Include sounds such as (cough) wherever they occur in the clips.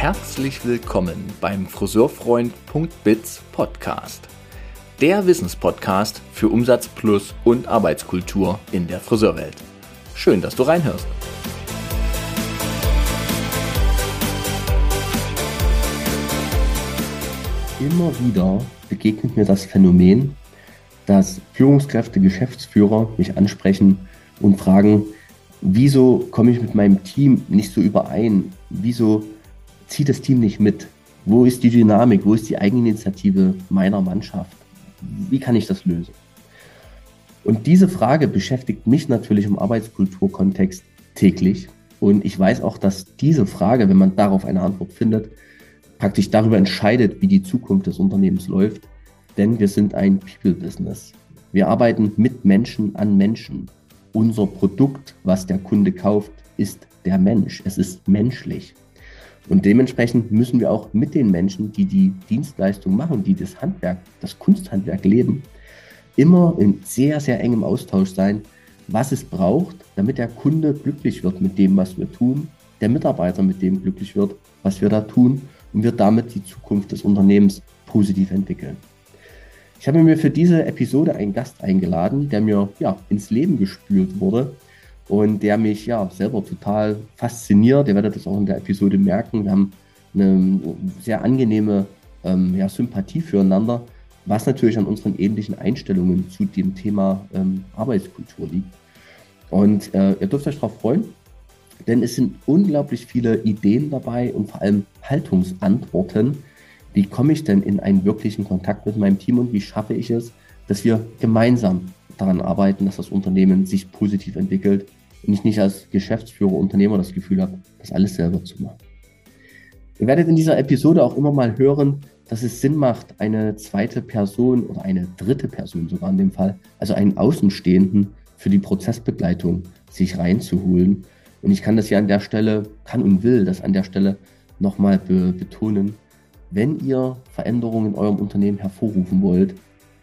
herzlich willkommen beim Friseurfreund.biz Podcast. Der Wissenspodcast für Umsatz plus und Arbeitskultur in der Friseurwelt. Schön, dass du reinhörst. Immer wieder begegnet mir das Phänomen, dass Führungskräfte, Geschäftsführer mich ansprechen und fragen, wieso komme ich mit meinem Team nicht so überein? Wieso zieht das Team nicht mit? Wo ist die Dynamik? Wo ist die Eigeninitiative meiner Mannschaft? Wie kann ich das lösen? Und diese Frage beschäftigt mich natürlich im Arbeitskulturkontext täglich. Und ich weiß auch, dass diese Frage, wenn man darauf eine Antwort findet, praktisch darüber entscheidet, wie die Zukunft des Unternehmens läuft. Denn wir sind ein People-Business. Wir arbeiten mit Menschen an Menschen. Unser Produkt, was der Kunde kauft, ist der Mensch. Es ist menschlich. Und dementsprechend müssen wir auch mit den Menschen, die die Dienstleistung machen, die das Handwerk, das Kunsthandwerk leben, immer in sehr, sehr engem Austausch sein, was es braucht, damit der Kunde glücklich wird mit dem, was wir tun, der Mitarbeiter mit dem glücklich wird, was wir da tun und wir damit die Zukunft des Unternehmens positiv entwickeln. Ich habe mir für diese Episode einen Gast eingeladen, der mir ja, ins Leben gespürt wurde und der mich ja selber total fasziniert. Ihr werdet das auch in der Episode merken. Wir haben eine sehr angenehme ähm, ja, Sympathie füreinander, was natürlich an unseren ähnlichen Einstellungen zu dem Thema ähm, Arbeitskultur liegt. Und äh, ihr dürft euch darauf freuen, denn es sind unglaublich viele Ideen dabei und vor allem Haltungsantworten. Wie komme ich denn in einen wirklichen Kontakt mit meinem Team und wie schaffe ich es, dass wir gemeinsam daran arbeiten, dass das Unternehmen sich positiv entwickelt und ich nicht als Geschäftsführer, Unternehmer das Gefühl habe, das alles selber zu machen. Ihr werdet in dieser Episode auch immer mal hören, dass es Sinn macht, eine zweite Person oder eine dritte Person sogar in dem Fall, also einen Außenstehenden für die Prozessbegleitung sich reinzuholen. Und ich kann das ja an der Stelle, kann und will das an der Stelle nochmal be betonen. Wenn ihr Veränderungen in eurem Unternehmen hervorrufen wollt,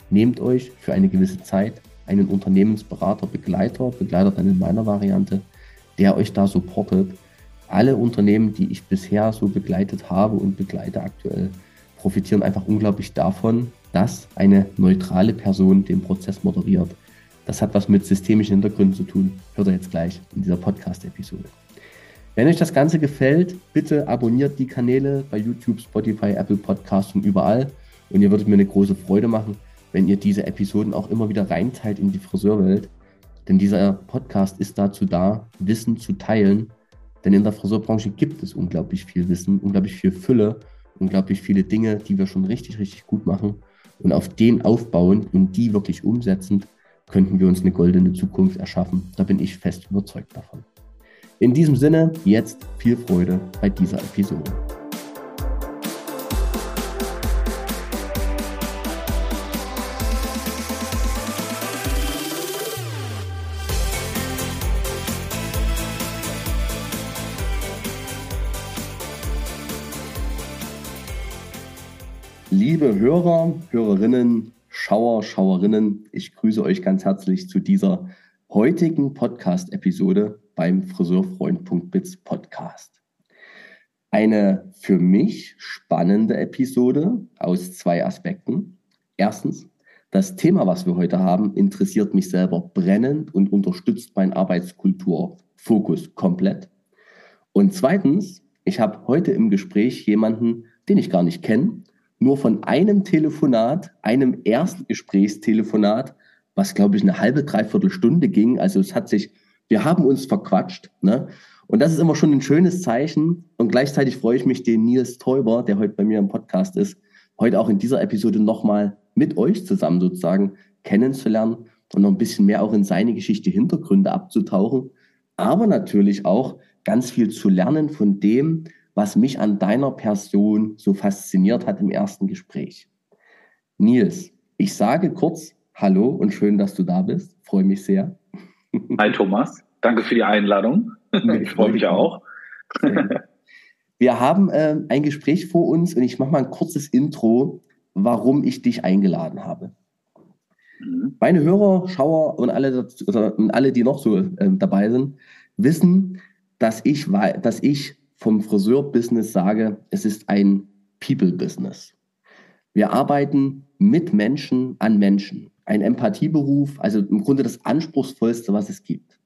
nehmt euch für eine gewisse Zeit einen Unternehmensberater, Begleiter, Begleiter dann in meiner Variante, der euch da supportet. Alle Unternehmen, die ich bisher so begleitet habe und begleite aktuell, profitieren einfach unglaublich davon, dass eine neutrale Person den Prozess moderiert. Das hat was mit systemischen Hintergründen zu tun. Hört ihr jetzt gleich in dieser Podcast-Episode. Wenn euch das Ganze gefällt, bitte abonniert die Kanäle bei YouTube, Spotify, Apple Podcasts und überall. Und ihr würdet mir eine große Freude machen, wenn ihr diese Episoden auch immer wieder reinteilt in die Friseurwelt. Denn dieser Podcast ist dazu da, Wissen zu teilen. Denn in der Friseurbranche gibt es unglaublich viel Wissen, unglaublich viel Fülle, unglaublich viele Dinge, die wir schon richtig, richtig gut machen. Und auf den aufbauen und die wirklich umsetzend, könnten wir uns eine goldene Zukunft erschaffen. Da bin ich fest überzeugt davon. In diesem Sinne, jetzt viel Freude bei dieser Episode. Liebe Hörer, Hörerinnen, Schauer, Schauerinnen, ich grüße euch ganz herzlich zu dieser heutigen Podcast-Episode beim Friseurfreund.biz Podcast. Eine für mich spannende Episode aus zwei Aspekten. Erstens, das Thema, was wir heute haben, interessiert mich selber brennend und unterstützt meinen Arbeitskulturfokus komplett. Und zweitens, ich habe heute im Gespräch jemanden, den ich gar nicht kenne, nur von einem Telefonat, einem ersten Gesprächstelefonat, was glaube ich eine halbe, dreiviertel Stunde ging. Also es hat sich, wir haben uns verquatscht. Ne? Und das ist immer schon ein schönes Zeichen. Und gleichzeitig freue ich mich, den Nils Täuber, der heute bei mir im Podcast ist, heute auch in dieser Episode nochmal mit euch zusammen sozusagen kennenzulernen und noch ein bisschen mehr auch in seine Geschichte, Hintergründe abzutauchen. Aber natürlich auch ganz viel zu lernen von dem, was mich an deiner Person so fasziniert hat im ersten Gespräch. Nils, ich sage kurz Hallo und schön, dass du da bist. Freue mich sehr. (laughs) Hi Thomas, danke für die Einladung. Ich freue mich auch. Wir haben äh, ein Gespräch vor uns und ich mache mal ein kurzes Intro, warum ich dich eingeladen habe. Mhm. Meine Hörer, Schauer und alle, und alle die noch so äh, dabei sind, wissen, dass ich, dass ich vom Friseur-Business sage, es ist ein People-Business. Wir arbeiten mit Menschen an Menschen. Ein Empathieberuf, also im Grunde das Anspruchsvollste, was es gibt.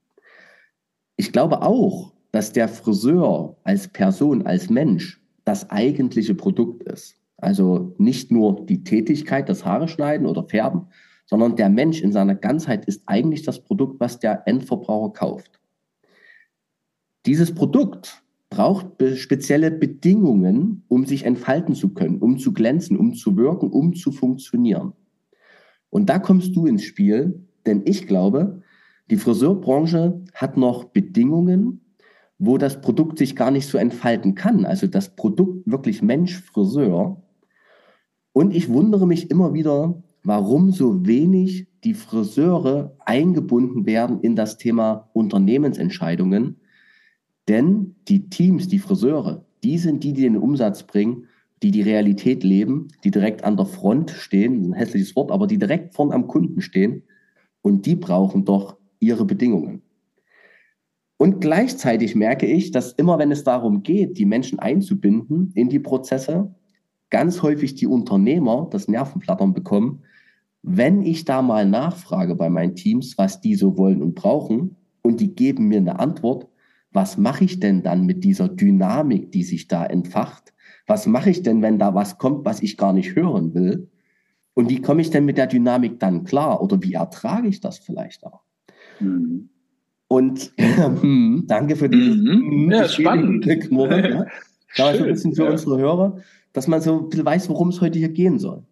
Ich glaube auch, dass der Friseur als Person, als Mensch das eigentliche Produkt ist. Also nicht nur die Tätigkeit, das Haare schneiden oder färben, sondern der Mensch in seiner Ganzheit ist eigentlich das Produkt, was der Endverbraucher kauft. Dieses Produkt braucht spezielle Bedingungen, um sich entfalten zu können, um zu glänzen, um zu wirken, um zu funktionieren. Und da kommst du ins Spiel, denn ich glaube, die Friseurbranche hat noch Bedingungen, wo das Produkt sich gar nicht so entfalten kann. Also das Produkt wirklich Mensch, Friseur. Und ich wundere mich immer wieder, warum so wenig die Friseure eingebunden werden in das Thema Unternehmensentscheidungen. Denn die Teams, die Friseure, die sind die, die den Umsatz bringen, die die Realität leben, die direkt an der Front stehen, ein hässliches Wort, aber die direkt vorn am Kunden stehen. Und die brauchen doch ihre Bedingungen. Und gleichzeitig merke ich, dass immer wenn es darum geht, die Menschen einzubinden in die Prozesse, ganz häufig die Unternehmer das Nervenplattern bekommen, wenn ich da mal nachfrage bei meinen Teams, was die so wollen und brauchen, und die geben mir eine Antwort, was mache ich denn dann mit dieser Dynamik, die sich da entfacht? Was mache ich denn, wenn da was kommt, was ich gar nicht hören will? Und wie komme ich denn mit der Dynamik dann klar? Oder wie ertrage ich das vielleicht auch? Mhm. Und hm, danke für die mhm. ja, spannend. Knurren, (laughs) ja. Da so ein bisschen für ja. unsere Hörer, dass man so ein bisschen weiß, worum es heute hier gehen soll.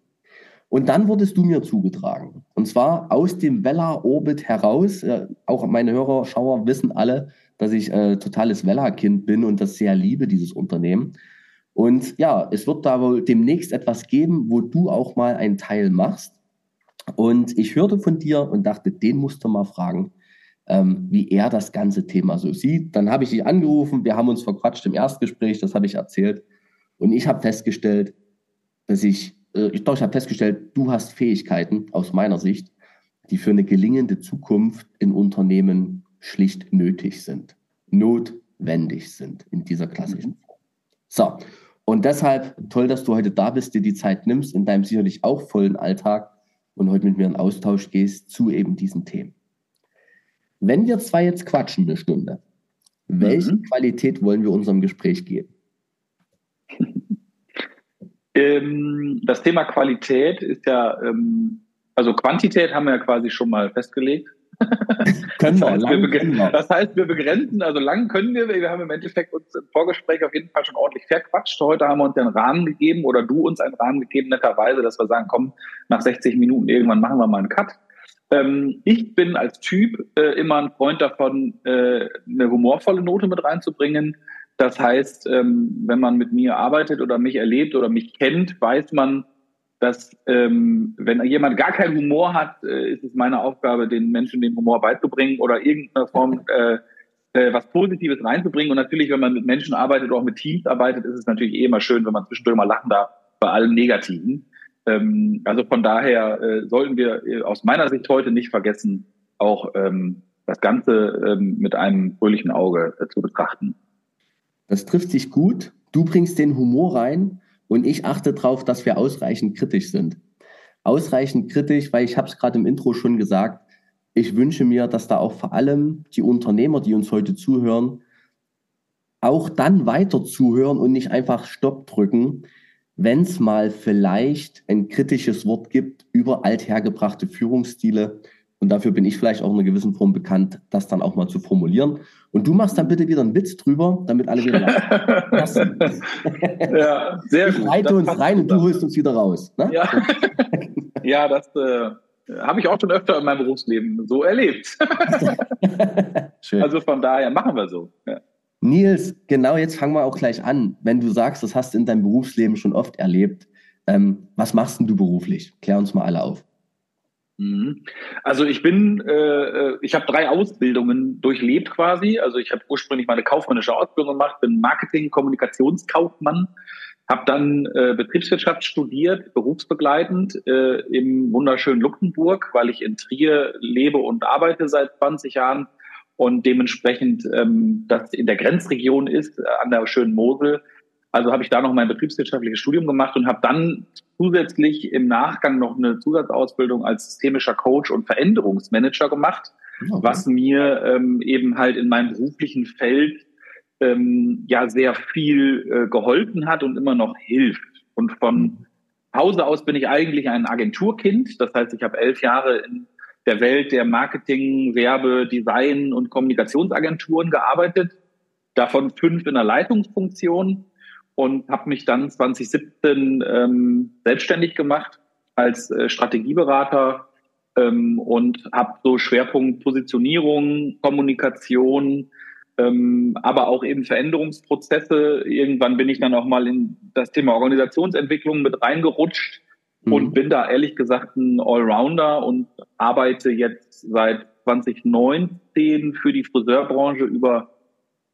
Und dann wurdest du mir zugetragen. Und zwar aus dem Vella Orbit heraus. Äh, auch meine Hörer, Schauer wissen alle, dass ich äh, totales Vella-Kind bin und das sehr liebe, dieses Unternehmen. Und ja, es wird da wohl demnächst etwas geben, wo du auch mal einen Teil machst. Und ich hörte von dir und dachte, den musst du mal fragen, ähm, wie er das ganze Thema so sieht. Dann habe ich dich angerufen, wir haben uns verquatscht im Erstgespräch, das habe ich erzählt. Und ich habe festgestellt, dass ich äh, ich, doch, ich habe festgestellt, du hast Fähigkeiten aus meiner Sicht, die für eine gelingende Zukunft in Unternehmen schlicht nötig sind, notwendig sind in dieser klassischen Form. So, und deshalb toll, dass du heute da bist, dir die Zeit nimmst, in deinem sicherlich auch vollen Alltag und heute mit mir in Austausch gehst zu eben diesen Themen. Wenn wir zwei jetzt quatschen eine Stunde, welche mhm. Qualität wollen wir unserem Gespräch geben? (laughs) Ähm, das Thema Qualität ist ja, ähm, also Quantität haben wir ja quasi schon mal festgelegt. (laughs) können das, heißt, wir, wir das heißt, wir begrenzen, also lang können wir, wir haben im Endeffekt uns im Vorgespräch auf jeden Fall schon ordentlich verquatscht. Heute haben wir uns einen Rahmen gegeben oder du uns einen Rahmen gegeben, netterweise, dass wir sagen, komm, nach 60 Minuten irgendwann machen wir mal einen Cut. Ähm, ich bin als Typ äh, immer ein Freund davon, äh, eine humorvolle Note mit reinzubringen das heißt, ähm, wenn man mit mir arbeitet oder mich erlebt oder mich kennt, weiß man, dass ähm, wenn jemand gar keinen Humor hat, äh, ist es meine Aufgabe, den Menschen den Humor beizubringen oder irgendeiner Form (laughs) äh, äh, was Positives reinzubringen. Und natürlich, wenn man mit Menschen arbeitet oder auch mit Teams arbeitet, ist es natürlich eh immer schön, wenn man zwischendurch mal lachen darf bei allem Negativen. Ähm, also von daher äh, sollten wir äh, aus meiner Sicht heute nicht vergessen, auch ähm, das Ganze ähm, mit einem fröhlichen Auge äh, zu betrachten. Das trifft sich gut. Du bringst den Humor rein und ich achte darauf, dass wir ausreichend kritisch sind. Ausreichend kritisch, weil ich habe es gerade im Intro schon gesagt, ich wünsche mir, dass da auch vor allem die Unternehmer, die uns heute zuhören, auch dann weiter zuhören und nicht einfach Stopp drücken, wenn es mal vielleicht ein kritisches Wort gibt über althergebrachte Führungsstile. Und dafür bin ich vielleicht auch in einer gewissen Form bekannt, das dann auch mal zu formulieren. Und du machst dann bitte wieder einen Witz drüber, damit alle wieder lachen. (laughs) ja, sehr gut. Ich reite uns rein und du holst uns wieder raus. Ne? Ja. (laughs) ja, das äh, habe ich auch schon öfter in meinem Berufsleben so erlebt. (laughs) Schön. Also von daher machen wir so. Ja. Nils, genau jetzt fangen wir auch gleich an. Wenn du sagst, das hast du in deinem Berufsleben schon oft erlebt, ähm, was machst denn du beruflich? Klär uns mal alle auf. Mhm. Also ich bin, äh, äh, ich habe drei Ausbildungen durchlebt quasi. Also ich habe ursprünglich meine kaufmännische Ausbildung gemacht, bin Marketing, Kommunikationskaufmann, habe dann äh, Betriebswirtschaft studiert, berufsbegleitend äh, im wunderschönen Luxemburg, weil ich in Trier lebe und arbeite seit 20 Jahren und dementsprechend ähm, das in der Grenzregion ist, äh, an der schönen Mosel. Also habe ich da noch mein betriebswirtschaftliches Studium gemacht und habe dann zusätzlich im Nachgang noch eine Zusatzausbildung als systemischer Coach und Veränderungsmanager gemacht, okay. was mir ähm, eben halt in meinem beruflichen Feld ähm, ja sehr viel äh, geholfen hat und immer noch hilft. Und von Hause aus bin ich eigentlich ein Agenturkind. Das heißt, ich habe elf Jahre in der Welt der Marketing, Werbe, Design und Kommunikationsagenturen gearbeitet, davon fünf in der Leitungsfunktion und habe mich dann 2017 ähm, selbstständig gemacht als äh, Strategieberater ähm, und habe so Schwerpunkt Positionierung, Kommunikation, ähm, aber auch eben Veränderungsprozesse. Irgendwann bin ich dann auch mal in das Thema Organisationsentwicklung mit reingerutscht mhm. und bin da ehrlich gesagt ein Allrounder und arbeite jetzt seit 2019 für die Friseurbranche über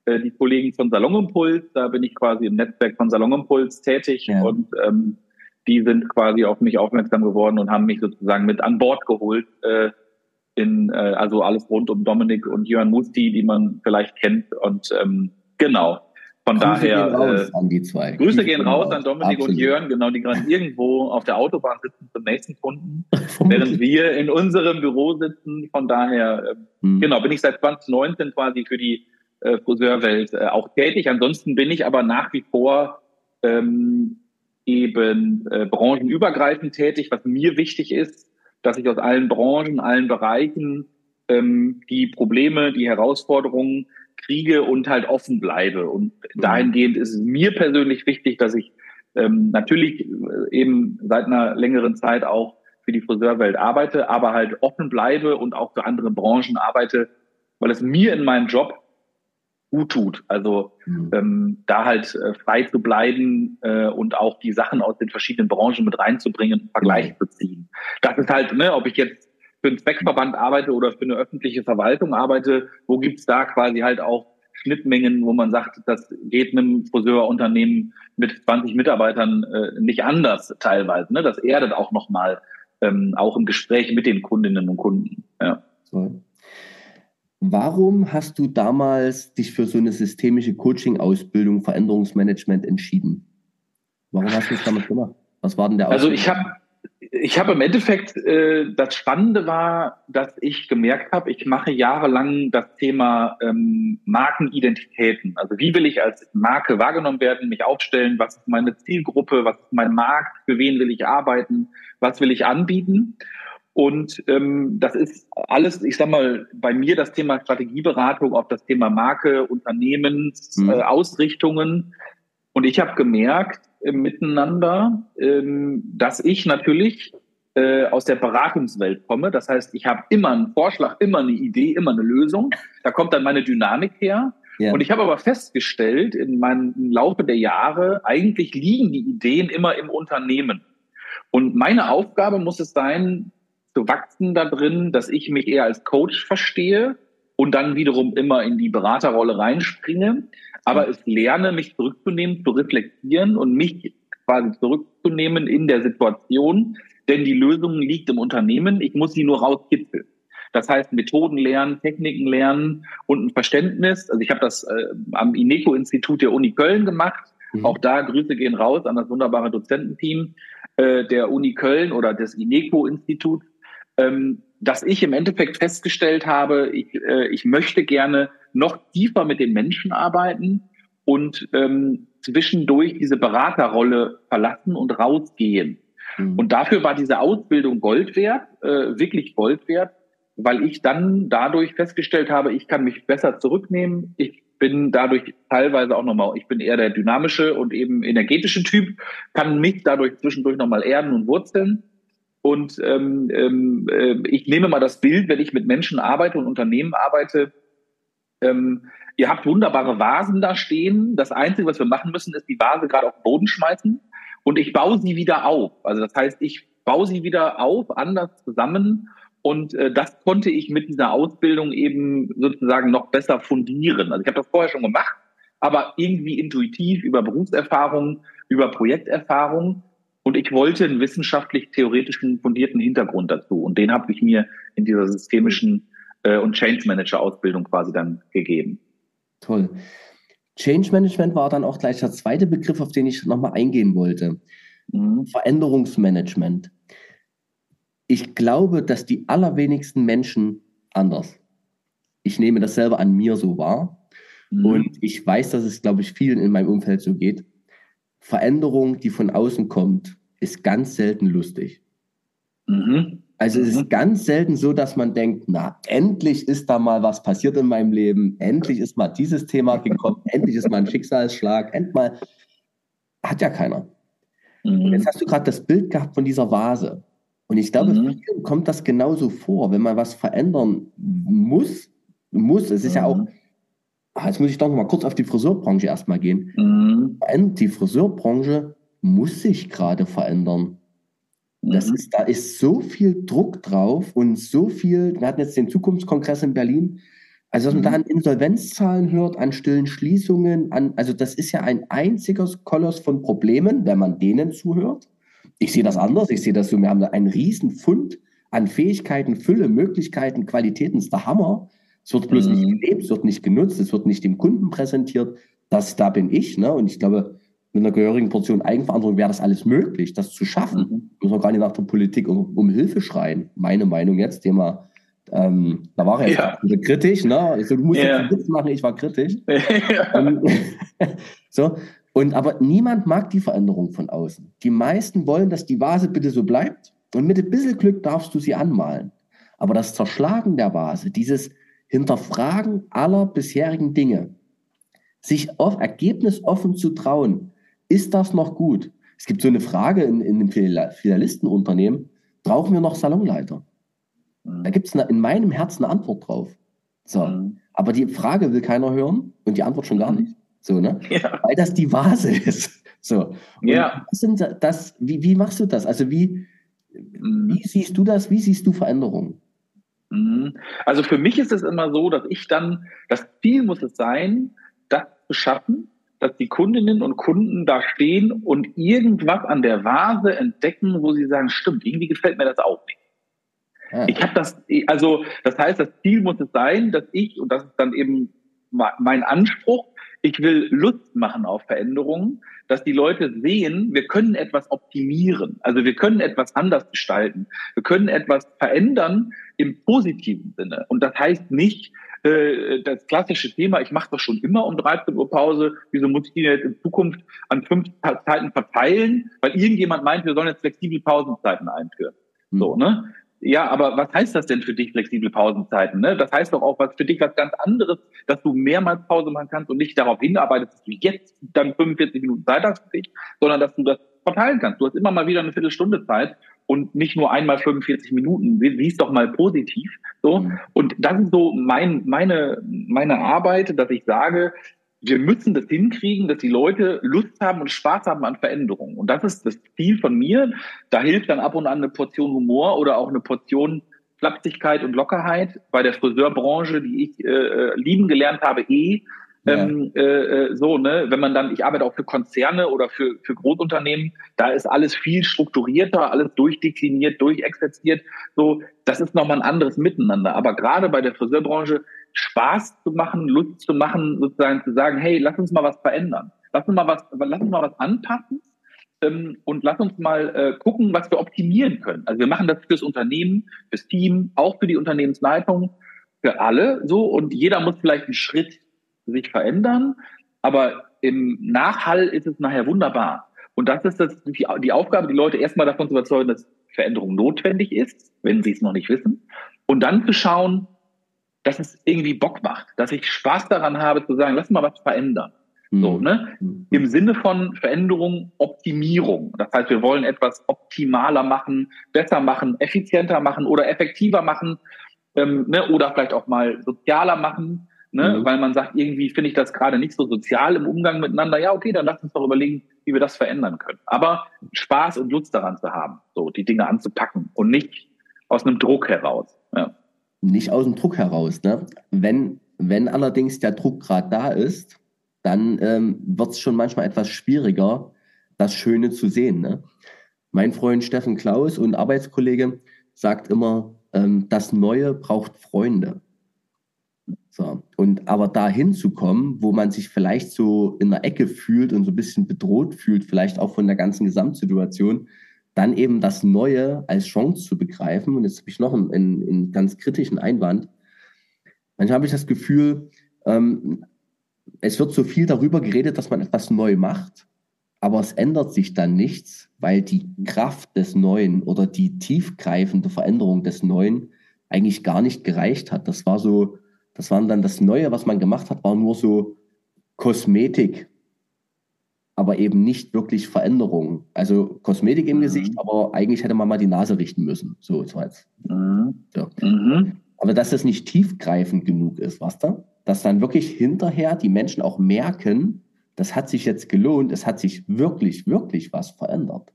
äh, die Kollegen von Salonimpuls. Da bin ich quasi im Netzwerk von Salonimpuls tätig ja. und ähm, die sind quasi auf mich aufmerksam geworden und haben mich sozusagen mit an Bord geholt. Äh, in, äh, also alles rund um Dominik und Jörn Musti, die man vielleicht kennt. Und ähm, genau, von Grüße daher. Gehen raus äh, an die zwei. Grüße, Grüße gehen raus an Dominik Absolut. und Jörn, genau, die gerade (laughs) irgendwo auf der Autobahn sitzen zum nächsten Kunden, (laughs) während wir in unserem Büro sitzen. Von daher, äh, hm. genau, bin ich seit 2019 quasi für die äh, Friseurwelt äh, auch tätig. Ansonsten bin ich aber nach wie vor ähm, eben äh, branchenübergreifend tätig, was mir wichtig ist, dass ich aus allen Branchen, allen Bereichen ähm, die Probleme, die Herausforderungen kriege und halt offen bleibe. Und mhm. dahingehend ist es mir persönlich wichtig, dass ich ähm, natürlich äh, eben seit einer längeren Zeit auch für die Friseurwelt arbeite, aber halt offen bleibe und auch für andere Branchen arbeite, weil es mir in meinem Job gut tut. Also mhm. ähm, da halt äh, frei zu bleiben äh, und auch die Sachen aus den verschiedenen Branchen mit reinzubringen und Vergleich mhm. zu ziehen. Das ist halt, ne, ob ich jetzt für einen Zweckverband arbeite oder für eine öffentliche Verwaltung arbeite, wo gibt's da quasi halt auch Schnittmengen, wo man sagt, das geht einem Friseurunternehmen mit 20 Mitarbeitern äh, nicht anders teilweise. Ne? Das erdet auch nochmal, ähm, auch im Gespräch mit den Kundinnen und Kunden. Ja. Warum hast du damals dich für so eine systemische Coaching-Ausbildung, Veränderungsmanagement entschieden? Warum hast du das damals gemacht? Was war denn der Ausbildung? Also ich habe ich habe im Endeffekt, äh, das Spannende war, dass ich gemerkt habe, ich mache jahrelang das Thema ähm, Markenidentitäten. Also wie will ich als Marke wahrgenommen werden, mich aufstellen, was ist meine Zielgruppe, was ist mein Markt, für wen will ich arbeiten, was will ich anbieten. Und ähm, das ist alles, ich sag mal, bei mir das Thema Strategieberatung, auch das Thema Marke, Unternehmensausrichtungen. Mhm. Äh, und ich habe gemerkt, miteinander, ähm, dass ich natürlich äh, aus der Beratungswelt komme. Das heißt, ich habe immer einen Vorschlag, immer eine Idee, immer eine Lösung. Da kommt dann meine Dynamik her. Ja. Und ich habe aber festgestellt in meinem im Laufe der Jahre, eigentlich liegen die Ideen immer im Unternehmen. Und meine Aufgabe muss es sein, zu wachsen da drin, dass ich mich eher als Coach verstehe und dann wiederum immer in die Beraterrolle reinspringe aber es lerne, mich zurückzunehmen, zu reflektieren und mich quasi zurückzunehmen in der Situation, denn die Lösung liegt im Unternehmen, ich muss sie nur rauskitzeln. Das heißt, Methoden lernen, Techniken lernen und ein Verständnis. Also ich habe das äh, am INECO-Institut der Uni Köln gemacht. Mhm. Auch da Grüße gehen raus an das wunderbare Dozententeam äh, der Uni Köln oder des INECO-Instituts, dass ich im Endeffekt festgestellt habe, ich, äh, ich möchte gerne noch tiefer mit den Menschen arbeiten und ähm, zwischendurch diese Beraterrolle verlassen und rausgehen. Mhm. Und dafür war diese Ausbildung Gold wert, äh, wirklich Gold wert, weil ich dann dadurch festgestellt habe, ich kann mich besser zurücknehmen. Ich bin dadurch teilweise auch nochmal, ich bin eher der dynamische und eben energetische Typ, kann mich dadurch zwischendurch nochmal erden und wurzeln. Und ähm, ähm, äh, ich nehme mal das Bild, wenn ich mit Menschen arbeite und Unternehmen arbeite, ähm, ihr habt wunderbare Vasen da stehen. Das Einzige, was wir machen müssen, ist die Vase gerade auf den Boden schmeißen und ich baue sie wieder auf. Also das heißt, ich baue sie wieder auf, anders zusammen. Und äh, das konnte ich mit dieser Ausbildung eben sozusagen noch besser fundieren. Also ich habe das vorher schon gemacht, aber irgendwie intuitiv über Berufserfahrung, über Projekterfahrung. Und ich wollte einen wissenschaftlich-theoretischen fundierten Hintergrund dazu. Und den habe ich mir in dieser systemischen äh, und Change Manager Ausbildung quasi dann gegeben. Toll. Change Management war dann auch gleich der zweite Begriff, auf den ich nochmal eingehen wollte. Mhm. Veränderungsmanagement. Ich glaube, dass die allerwenigsten Menschen anders. Ich nehme das selber an mir so wahr. Mhm. Und ich weiß, dass es, glaube ich, vielen in meinem Umfeld so geht. Veränderung, die von außen kommt, ist ganz selten lustig. Mhm. Also es ist mhm. ganz selten so, dass man denkt, na, endlich ist da mal was passiert in meinem Leben, endlich ist mal dieses Thema gekommen, (laughs) endlich ist mal ein Schicksalsschlag, endlich mal. Hat ja keiner. Mhm. Jetzt hast du gerade das Bild gehabt von dieser Vase. Und ich glaube, mhm. vielen kommt das genauso vor, wenn man was verändern muss, muss, es ist mhm. ja auch, ah, jetzt muss ich doch noch mal kurz auf die Friseurbranche erstmal gehen. Mhm. Die Friseurbranche muss sich gerade verändern. Das mhm. ist, da ist so viel Druck drauf und so viel, wir hatten jetzt den Zukunftskongress in Berlin, also was man da mhm. an Insolvenzzahlen hört, an stillen Schließungen, an, also das ist ja ein einziger Koloss von Problemen, wenn man denen zuhört. Ich sehe das anders, ich sehe das so, wir haben da einen riesen Fund an Fähigkeiten, Fülle, Möglichkeiten, Qualitäten, das ist der Hammer. Es wird bloß mhm. nicht gelebt, es wird nicht genutzt, es wird nicht dem Kunden präsentiert. Das, da bin ich, ne? Und ich glaube, mit einer gehörigen Portion Eigenverantwortung wäre das alles möglich, das zu schaffen. Mhm. Muss man gar nicht nach der Politik um, um Hilfe schreien. Meine Meinung jetzt, Thema, ähm, da war er jetzt ja. kritisch, ne? Also, du musst ja. jetzt machen, ich war kritisch. (laughs) Ja. Ähm, (laughs) so. Und aber niemand mag die Veränderung von außen. Die meisten wollen, dass die Vase bitte so bleibt. Und mit ein bisschen Glück darfst du sie anmalen. Aber das Zerschlagen der Vase, dieses Hinterfragen aller bisherigen Dinge, sich auf Ergebnis offen zu trauen, ist das noch gut? Es gibt so eine Frage in, in den Filialistenunternehmen, brauchen wir noch Salonleiter? Da gibt es in meinem Herzen eine Antwort drauf. So. Mhm. Aber die Frage will keiner hören und die Antwort schon gar mhm. nicht. So, ne? Ja. Weil das die Vase (laughs) ist. So. Und ja. Sind das, wie, wie machst du das? Also wie, mhm. wie siehst du das? Wie siehst du Veränderungen? Mhm. Also für mich ist es immer so, dass ich dann, das Ziel muss es sein, das zu schaffen, dass die Kundinnen und Kunden da stehen und irgendwas an der Vase entdecken, wo sie sagen, stimmt, irgendwie gefällt mir das auch nicht. Ja. Ich habe das, also das heißt, das Ziel muss es sein, dass ich, und das ist dann eben mein Anspruch, ich will Lust machen auf Veränderungen, dass die Leute sehen, wir können etwas optimieren. Also wir können etwas anders gestalten. Wir können etwas verändern im positiven Sinne. Und das heißt nicht, äh, das klassische Thema, ich mache das schon immer um 13 Uhr Pause, wieso muss ich die jetzt in Zukunft an fünf Zeiten verteilen, weil irgendjemand meint, wir sollen jetzt flexible Pausenzeiten einführen. Mhm. So, ne? Ja, aber was heißt das denn für dich, flexible Pausenzeiten? Ne? Das heißt doch auch was für dich was ganz anderes, dass du mehrmals Pause machen kannst und nicht darauf hinarbeitest, dass du jetzt dann 45 Minuten Zeit hast für dich, sondern dass du das verteilen kannst. Du hast immer mal wieder eine Viertelstunde Zeit und nicht nur einmal 45 Minuten. Siehst doch mal positiv. So. Mhm. Und das ist so mein, meine, meine Arbeit, dass ich sage, wir müssen das hinkriegen, dass die Leute Lust haben und Spaß haben an Veränderungen. Und das ist das Ziel von mir. Da hilft dann ab und an eine Portion Humor oder auch eine Portion Flapsigkeit und Lockerheit bei der Friseurbranche, die ich äh, äh lieben gelernt habe, eh. Ähm, äh, äh, so, ne, wenn man dann, ich arbeite auch für Konzerne oder für, für Großunternehmen, da ist alles viel strukturierter, alles durchdekliniert, durchexerziert. So, das ist nochmal ein anderes Miteinander. Aber gerade bei der Friseurbranche Spaß zu machen, Lust zu machen, sozusagen zu sagen, hey, lass uns mal was verändern. Lass uns mal was, lass uns mal was anpassen ähm, und lass uns mal äh, gucken, was wir optimieren können. Also wir machen das fürs Unternehmen, fürs Team, auch für die Unternehmensleitung, für alle so und jeder muss vielleicht einen Schritt sich verändern, aber im Nachhall ist es nachher wunderbar. Und das ist das, die, die Aufgabe, die Leute erstmal davon zu überzeugen, dass Veränderung notwendig ist, wenn sie es noch nicht wissen. Und dann zu schauen, dass es irgendwie Bock macht, dass ich Spaß daran habe zu sagen, lass mal was verändern. Mhm. So, ne? Mhm. Im Sinne von Veränderung, Optimierung. Das heißt, wir wollen etwas optimaler machen, besser machen, effizienter machen oder effektiver machen, ähm, ne? oder vielleicht auch mal sozialer machen, ne? Mhm. weil man sagt, irgendwie finde ich das gerade nicht so sozial im Umgang miteinander. Ja, okay, dann lass uns doch überlegen, wie wir das verändern können. Aber Spaß und Lust daran zu haben, so die Dinge anzupacken und nicht aus einem Druck heraus. Ja nicht aus dem Druck heraus. Ne? Wenn, wenn allerdings der Druck gerade da ist, dann ähm, wird es schon manchmal etwas schwieriger, das Schöne zu sehen. Ne? Mein Freund Steffen Klaus und Arbeitskollege sagt immer, ähm, das Neue braucht Freunde. So. Und aber da hinzukommen, wo man sich vielleicht so in der Ecke fühlt und so ein bisschen bedroht fühlt, vielleicht auch von der ganzen Gesamtsituation, dann eben das Neue als Chance zu begreifen. Und jetzt habe ich noch einen, einen, einen ganz kritischen Einwand. Manchmal habe ich das Gefühl, ähm, es wird so viel darüber geredet, dass man etwas neu macht, aber es ändert sich dann nichts, weil die Kraft des Neuen oder die tiefgreifende Veränderung des Neuen eigentlich gar nicht gereicht hat. Das war so, das waren dann das Neue, was man gemacht hat, war nur so Kosmetik, aber eben nicht wirklich Veränderung. Also Kosmetik im mhm. Gesicht, aber eigentlich hätte man mal die Nase richten müssen. So, das war jetzt. Mhm. Ja. Mhm. Aber dass es nicht tiefgreifend genug ist, was da? Dass dann wirklich hinterher die Menschen auch merken, das hat sich jetzt gelohnt, es hat sich wirklich, wirklich was verändert.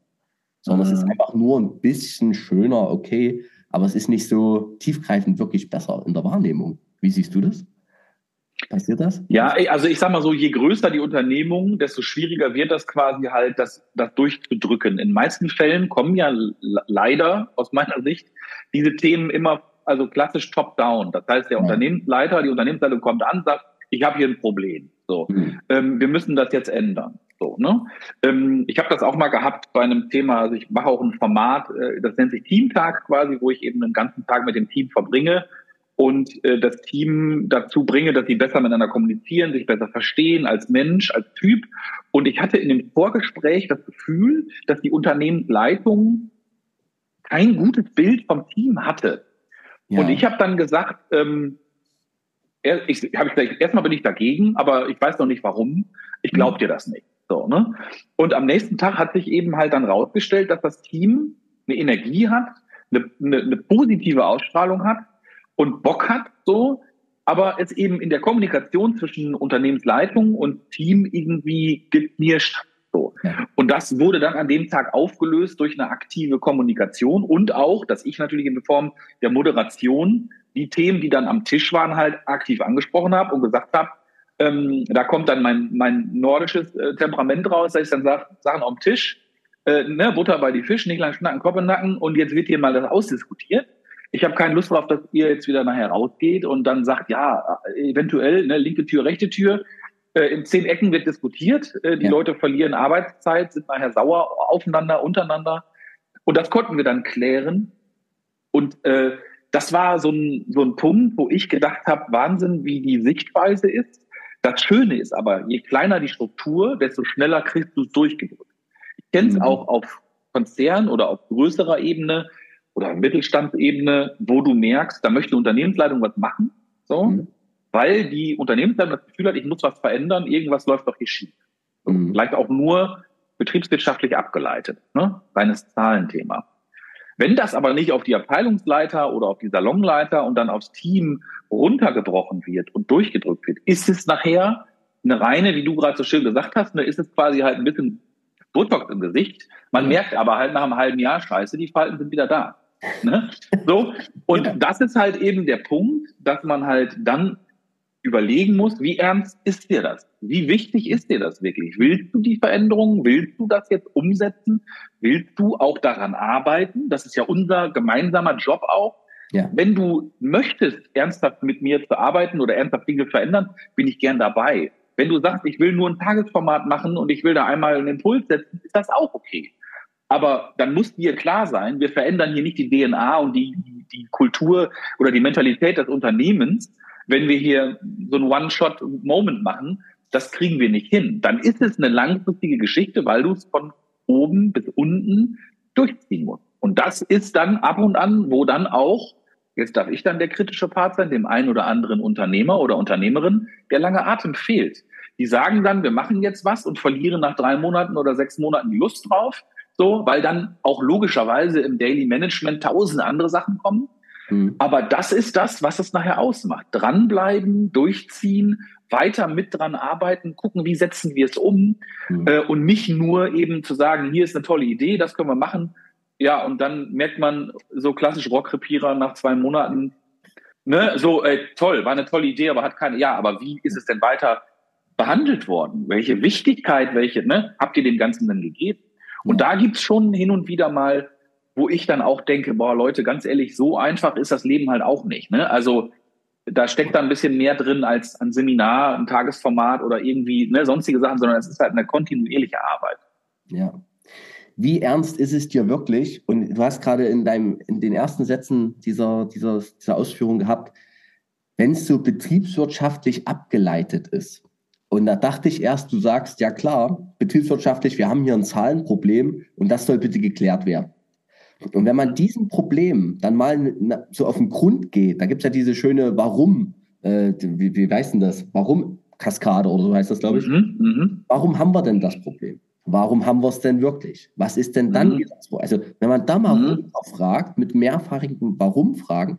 Sondern es ist mhm. einfach nur ein bisschen schöner, okay, aber es ist nicht so tiefgreifend wirklich besser in der Wahrnehmung. Wie siehst du das? Passiert das? Ja, also ich sag mal so, je größer die Unternehmung, desto schwieriger wird das quasi halt, das, das durchzudrücken. In meisten Fällen kommen ja leider aus meiner Sicht diese Themen immer, also klassisch top-down. Das heißt, der ja. Unternehmensleiter, die Unternehmensleitung kommt an, sagt, ich habe hier ein Problem. So, mhm. ähm, wir müssen das jetzt ändern. So, ne? Ähm, ich habe das auch mal gehabt bei einem Thema, also ich mache auch ein Format, äh, das nennt sich Teamtag quasi, wo ich eben den ganzen Tag mit dem Team verbringe und äh, das Team dazu bringe, dass sie besser miteinander kommunizieren, sich besser verstehen als Mensch, als Typ. Und ich hatte in dem Vorgespräch das Gefühl, dass die Unternehmensleitung kein gutes Bild vom Team hatte. Ja. Und ich habe dann gesagt, ähm, ich, hab ich gesagt, erstmal bin ich dagegen, aber ich weiß noch nicht warum. Ich glaube mhm. dir das nicht. So, ne? Und am nächsten Tag hat sich eben halt dann rausgestellt, dass das Team eine Energie hat, eine, eine, eine positive Ausstrahlung hat und Bock hat, so, aber es eben in der Kommunikation zwischen Unternehmensleitung und Team irgendwie geknirscht. So. Und das wurde dann an dem Tag aufgelöst durch eine aktive Kommunikation und auch, dass ich natürlich in Form der Moderation die Themen, die dann am Tisch waren, halt aktiv angesprochen habe und gesagt habe, ähm, da kommt dann mein, mein nordisches äh, Temperament raus, dass ich dann sage, Sachen am Tisch, äh, ne, Butter bei die Fisch, nicht lang schnacken, Kopf in Nacken und jetzt wird hier mal das ausdiskutiert ich habe keine Lust darauf, dass ihr jetzt wieder nachher rausgeht und dann sagt, ja, eventuell, ne, linke Tür, rechte Tür. Äh, in zehn Ecken wird diskutiert. Äh, die ja. Leute verlieren Arbeitszeit, sind nachher sauer aufeinander, untereinander. Und das konnten wir dann klären. Und äh, das war so ein, so ein Punkt, wo ich gedacht habe, Wahnsinn, wie die Sichtweise ist. Das Schöne ist aber, je kleiner die Struktur, desto schneller kriegst du es durchgedrückt. Ich kenne es mhm. auch auf Konzern oder auf größerer Ebene, oder Mittelstandsebene, wo du merkst, da möchte eine Unternehmensleitung was machen, so, mhm. weil die Unternehmensleitung das Gefühl hat, ich muss was verändern, irgendwas läuft doch hier schief. Mhm. Vielleicht auch nur betriebswirtschaftlich abgeleitet, ne? reines Zahlenthema. Wenn das aber nicht auf die Abteilungsleiter oder auf die Salonleiter und dann aufs Team runtergebrochen wird und durchgedrückt wird, ist es nachher eine reine, wie du gerade so schön gesagt hast, ne, ist es quasi halt ein bisschen Botox im Gesicht. Man ja. merkt aber halt nach einem halben Jahr, scheiße, die Falten sind wieder da. Ne? So. Und ja. das ist halt eben der Punkt, dass man halt dann überlegen muss, wie ernst ist dir das? Wie wichtig ist dir das wirklich? Willst du die Veränderungen? Willst du das jetzt umsetzen? Willst du auch daran arbeiten? Das ist ja unser gemeinsamer Job auch. Ja. Wenn du möchtest, ernsthaft mit mir zu arbeiten oder ernsthaft Dinge verändern, bin ich gern dabei. Wenn du sagst, ich will nur ein Tagesformat machen und ich will da einmal einen Impuls setzen, ist das auch okay. Aber dann muss dir klar sein, wir verändern hier nicht die DNA und die, die, Kultur oder die Mentalität des Unternehmens, wenn wir hier so ein One-Shot-Moment machen. Das kriegen wir nicht hin. Dann ist es eine langfristige Geschichte, weil du es von oben bis unten durchziehen musst. Und das ist dann ab und an, wo dann auch, jetzt darf ich dann der kritische Part sein, dem einen oder anderen Unternehmer oder Unternehmerin, der lange Atem fehlt. Die sagen dann, wir machen jetzt was und verlieren nach drei Monaten oder sechs Monaten die Lust drauf so, weil dann auch logischerweise im Daily Management tausend andere Sachen kommen. Mhm. Aber das ist das, was es nachher ausmacht. Dranbleiben, durchziehen, weiter mit dran arbeiten, gucken, wie setzen wir es um mhm. äh, und nicht nur eben zu sagen, hier ist eine tolle Idee, das können wir machen. Ja, und dann merkt man so klassisch Rockrepierer nach zwei Monaten, ne, so äh, toll, war eine tolle Idee, aber hat keine, ja, aber wie ist es denn weiter behandelt worden? Welche Wichtigkeit, welche, ne, habt ihr dem Ganzen dann gegeben? Und da gibt's schon hin und wieder mal, wo ich dann auch denke, boah, Leute, ganz ehrlich, so einfach ist das Leben halt auch nicht. Ne? Also da steckt da ein bisschen mehr drin als ein Seminar, ein Tagesformat oder irgendwie ne, sonstige Sachen, sondern es ist halt eine kontinuierliche Arbeit. Ja. Wie ernst ist es dir wirklich? Und du hast gerade in deinem, in den ersten Sätzen dieser, dieser, dieser Ausführung gehabt, wenn es so betriebswirtschaftlich abgeleitet ist. Und da dachte ich erst, du sagst, ja klar, betriebswirtschaftlich, wir haben hier ein Zahlenproblem und das soll bitte geklärt werden. Und wenn man diesem Problem dann mal so auf den Grund geht, da gibt es ja diese schöne Warum, äh, wie, wie heißt denn das? Warum-Kaskade oder so heißt das, glaube ich. Mhm, mh. Warum haben wir denn das Problem? Warum haben wir es denn wirklich? Was ist denn dann mhm. so? Also, wenn man da mal mhm. fragt, mit mehrfachigen Warum-Fragen,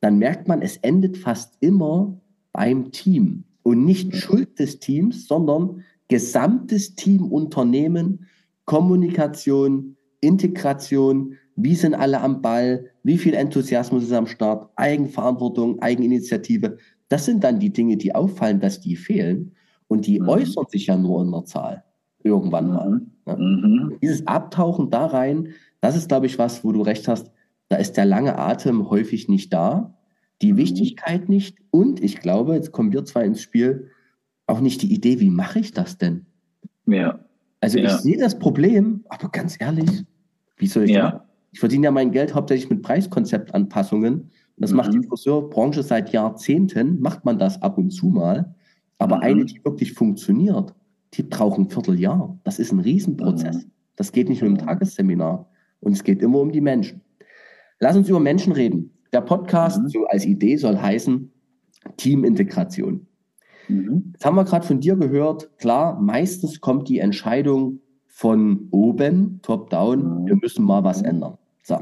dann merkt man, es endet fast immer beim Team. Und nicht. Schuld des Teams, sondern gesamtes Team, Unternehmen, Kommunikation, Integration, wie sind alle am Ball? Wie viel Enthusiasmus ist am Start? Eigenverantwortung, Eigeninitiative. Das sind dann die Dinge, die auffallen, dass die fehlen. Und die mhm. äußern sich ja nur in der Zahl. Irgendwann mal. Mhm. Ja. Mhm. Dieses Abtauchen da rein, das ist, glaube ich, was, wo du recht hast. Da ist der lange Atem häufig nicht da. Die mhm. Wichtigkeit nicht. Und ich glaube, jetzt kommen wir zwar ins Spiel, auch nicht die Idee, wie mache ich das denn? Ja. Also ja. ich sehe das Problem, aber ganz ehrlich, wie soll ich ja. das? Ich verdiene ja mein Geld hauptsächlich mit Preiskonzeptanpassungen. Das mhm. macht die Friseurbranche seit Jahrzehnten, macht man das ab und zu mal. Aber mhm. eine, die wirklich funktioniert, die braucht ein Vierteljahr. Das ist ein Riesenprozess. Mhm. Das geht nicht nur im Tagesseminar. Und es geht immer um die Menschen. Lass uns über Menschen reden. Der Podcast mhm. so als Idee soll heißen Teamintegration. Mhm. Jetzt haben wir gerade von dir gehört, klar, meistens kommt die Entscheidung von oben, top-down, wir müssen mal was ändern. So.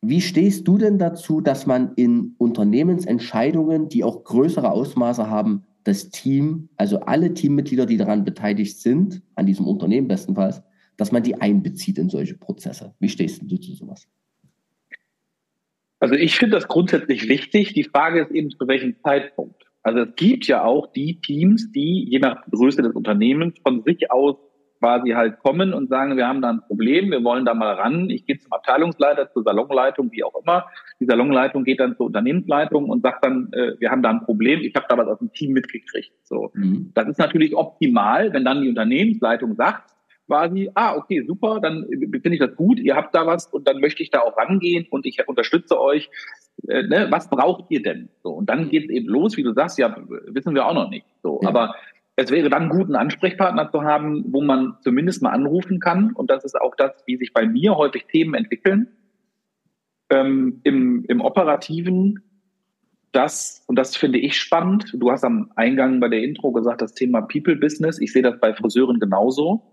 Wie stehst du denn dazu, dass man in Unternehmensentscheidungen, die auch größere Ausmaße haben, das Team, also alle Teammitglieder, die daran beteiligt sind, an diesem Unternehmen bestenfalls, dass man die einbezieht in solche Prozesse? Wie stehst du zu sowas? Also ich finde das grundsätzlich wichtig. Die Frage ist eben, zu welchem Zeitpunkt. Also es gibt ja auch die Teams, die je nach Größe des Unternehmens von sich aus quasi halt kommen und sagen, wir haben da ein Problem, wir wollen da mal ran. Ich gehe zum Abteilungsleiter, zur Salonleitung, wie auch immer. Die Salonleitung geht dann zur Unternehmensleitung und sagt dann, äh, wir haben da ein Problem, ich habe da was aus dem Team mitgekriegt. So, mhm. Das ist natürlich optimal, wenn dann die Unternehmensleitung sagt, quasi, ah, okay, super, dann finde ich das gut, ihr habt da was und dann möchte ich da auch rangehen und ich unterstütze euch. Äh, ne, was braucht ihr denn? So, und dann geht es eben los, wie du sagst, ja, wissen wir auch noch nicht. So, ja. aber es wäre dann gut, einen Ansprechpartner zu haben, wo man zumindest mal anrufen kann. Und das ist auch das, wie sich bei mir häufig Themen entwickeln. Ähm, im, Im Operativen, das, und das finde ich spannend. Du hast am Eingang bei der Intro gesagt, das Thema People Business. Ich sehe das bei Friseuren genauso.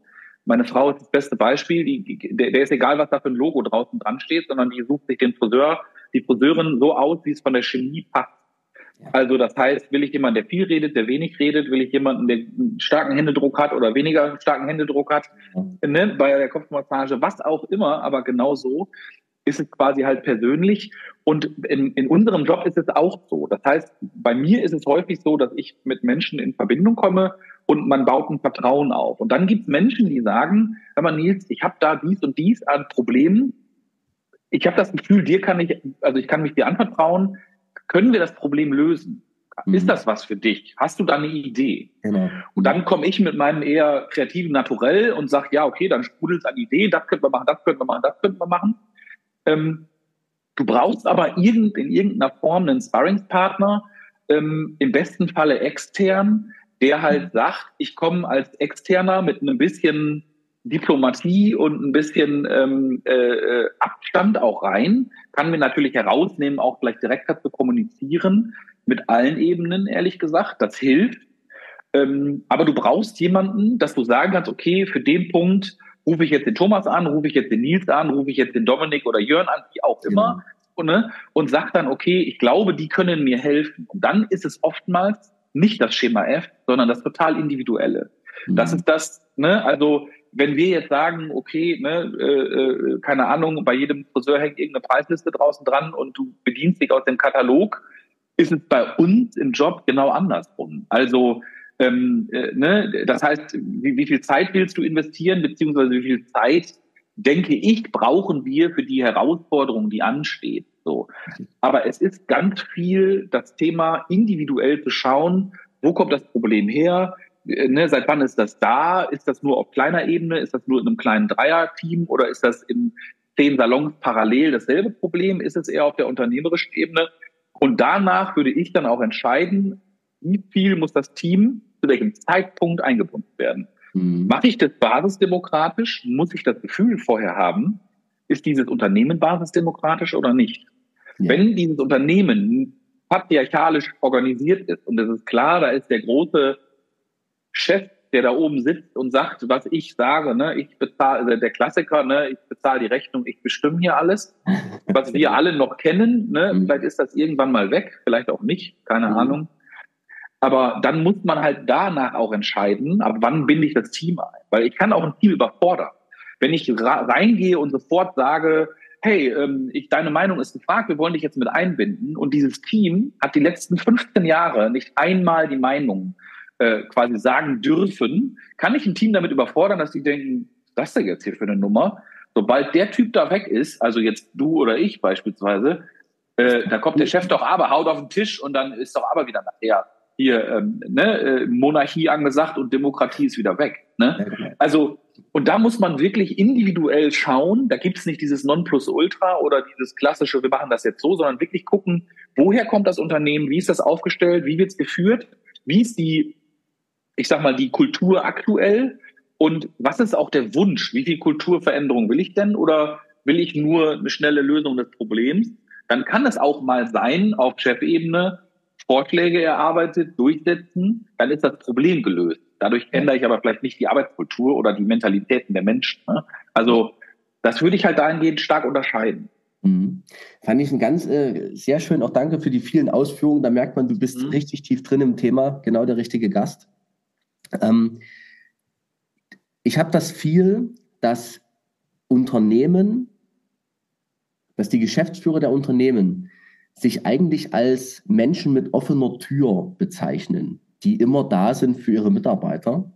Meine Frau ist das beste Beispiel. Die, der, der ist egal, was da für ein Logo draußen dran steht, sondern die sucht sich den Friseur, die Friseurin so aus, wie es von der Chemie passt. Also das heißt, will ich jemanden, der viel redet, der wenig redet, will ich jemanden, der einen starken Händedruck hat oder weniger starken Händedruck hat, ne, bei der Kopfmassage, was auch immer, aber genau so ist es quasi halt persönlich. Und in, in unserem Job ist es auch so. Das heißt, bei mir ist es häufig so, dass ich mit Menschen in Verbindung komme und man baut ein Vertrauen auf. Und dann gibt es Menschen, die sagen, hör mal Nils, ich habe da dies und dies an Problemen. Ich habe das Gefühl, dir kann ich, also ich kann mich dir anvertrauen, können wir das Problem lösen? Mhm. Ist das was für dich? Hast du da eine Idee? Genau. Und dann komme ich mit meinem eher kreativen Naturell und sage, ja, okay, dann sprudelt es an Ideen, das könnten wir machen, das könnten wir machen, das könnten wir machen. Ähm, du brauchst aber irgend, in irgendeiner Form einen Sparringspartner, ähm, im besten Falle extern, der halt sagt, ich komme als Externer mit einem bisschen Diplomatie und ein bisschen ähm, äh, äh, Abstand auch rein, kann mir natürlich herausnehmen, auch gleich direkter zu kommunizieren, mit allen Ebenen, ehrlich gesagt. Das hilft. Ähm, aber du brauchst jemanden, dass du sagen kannst, okay, für den Punkt rufe ich jetzt den Thomas an, rufe ich jetzt den Nils an, rufe ich jetzt den Dominik oder Jörn an, wie auch immer. Genau. Und, ne, und sag dann, okay, ich glaube, die können mir helfen. Und dann ist es oftmals nicht das Schema F, sondern das total individuelle. Mhm. Das ist das, ne, also wenn wir jetzt sagen, okay, ne, äh, äh, keine Ahnung, bei jedem Friseur hängt irgendeine Preisliste draußen dran und du bedienst dich aus dem Katalog, ist es bei uns im Job genau andersrum. Also ähm, äh, ne, das heißt, wie, wie viel Zeit willst du investieren, beziehungsweise wie viel Zeit, denke ich, brauchen wir für die Herausforderung, die ansteht. So. Aber es ist ganz viel das Thema individuell zu schauen, wo kommt das Problem her? Äh, ne, seit wann ist das da? Ist das nur auf kleiner Ebene? Ist das nur in einem kleinen Dreier-Team oder ist das in zehn Salons parallel dasselbe Problem? Ist es eher auf der unternehmerischen Ebene? Und danach würde ich dann auch entscheiden, wie viel muss das Team zu welchem Zeitpunkt eingebunden werden. Mhm. Mache ich das basisdemokratisch? Muss ich das Gefühl vorher haben, ist dieses Unternehmen basisdemokratisch oder nicht? Ja. Wenn dieses Unternehmen patriarchalisch organisiert ist und es ist klar, da ist der große Chef, der da oben sitzt und sagt, was ich sage, ne, ich bezahle, also der Klassiker, ne, ich bezahle die Rechnung, ich bestimme hier alles, (laughs) was wir alle noch kennen, ne, mhm. vielleicht ist das irgendwann mal weg, vielleicht auch nicht, keine mhm. Ahnung. Aber dann muss man halt danach auch entscheiden, ab wann binde ich das Team ein. Weil ich kann auch ein Team überfordern. Wenn ich reingehe und sofort sage, hey, ähm, ich, deine Meinung ist gefragt, wir wollen dich jetzt mit einbinden. Und dieses Team hat die letzten 15 Jahre nicht einmal die Meinung äh, quasi sagen dürfen, kann ich ein Team damit überfordern, dass die denken, was ist das jetzt hier für eine Nummer? Sobald der Typ da weg ist, also jetzt du oder ich beispielsweise, äh, da kommt der Chef doch aber, haut auf den Tisch und dann ist doch aber wieder nachher hier ähm, ne, äh, Monarchie angesagt und Demokratie ist wieder weg. Ne? Genau. Also, und da muss man wirklich individuell schauen, da gibt es nicht dieses Nonplusultra oder dieses klassische, wir machen das jetzt so, sondern wirklich gucken, woher kommt das Unternehmen, wie ist das aufgestellt, wie wird es geführt, wie ist die, ich sag mal, die Kultur aktuell und was ist auch der Wunsch, wie viel Kulturveränderung will ich denn oder will ich nur eine schnelle Lösung des Problems? Dann kann es auch mal sein, auf Chefebene, Vorschläge erarbeitet, durchsetzen, dann ist das Problem gelöst. Dadurch ändere ich aber vielleicht nicht die Arbeitskultur oder die Mentalitäten der Menschen. Ne? Also das würde ich halt dahingehend stark unterscheiden. Mhm. Fand ich ein ganz äh, sehr schön. Auch danke für die vielen Ausführungen. Da merkt man, du bist mhm. richtig tief drin im Thema, genau der richtige Gast. Ähm, ich habe das viel, dass Unternehmen, dass die Geschäftsführer der Unternehmen sich eigentlich als Menschen mit offener Tür bezeichnen, die immer da sind für ihre Mitarbeiter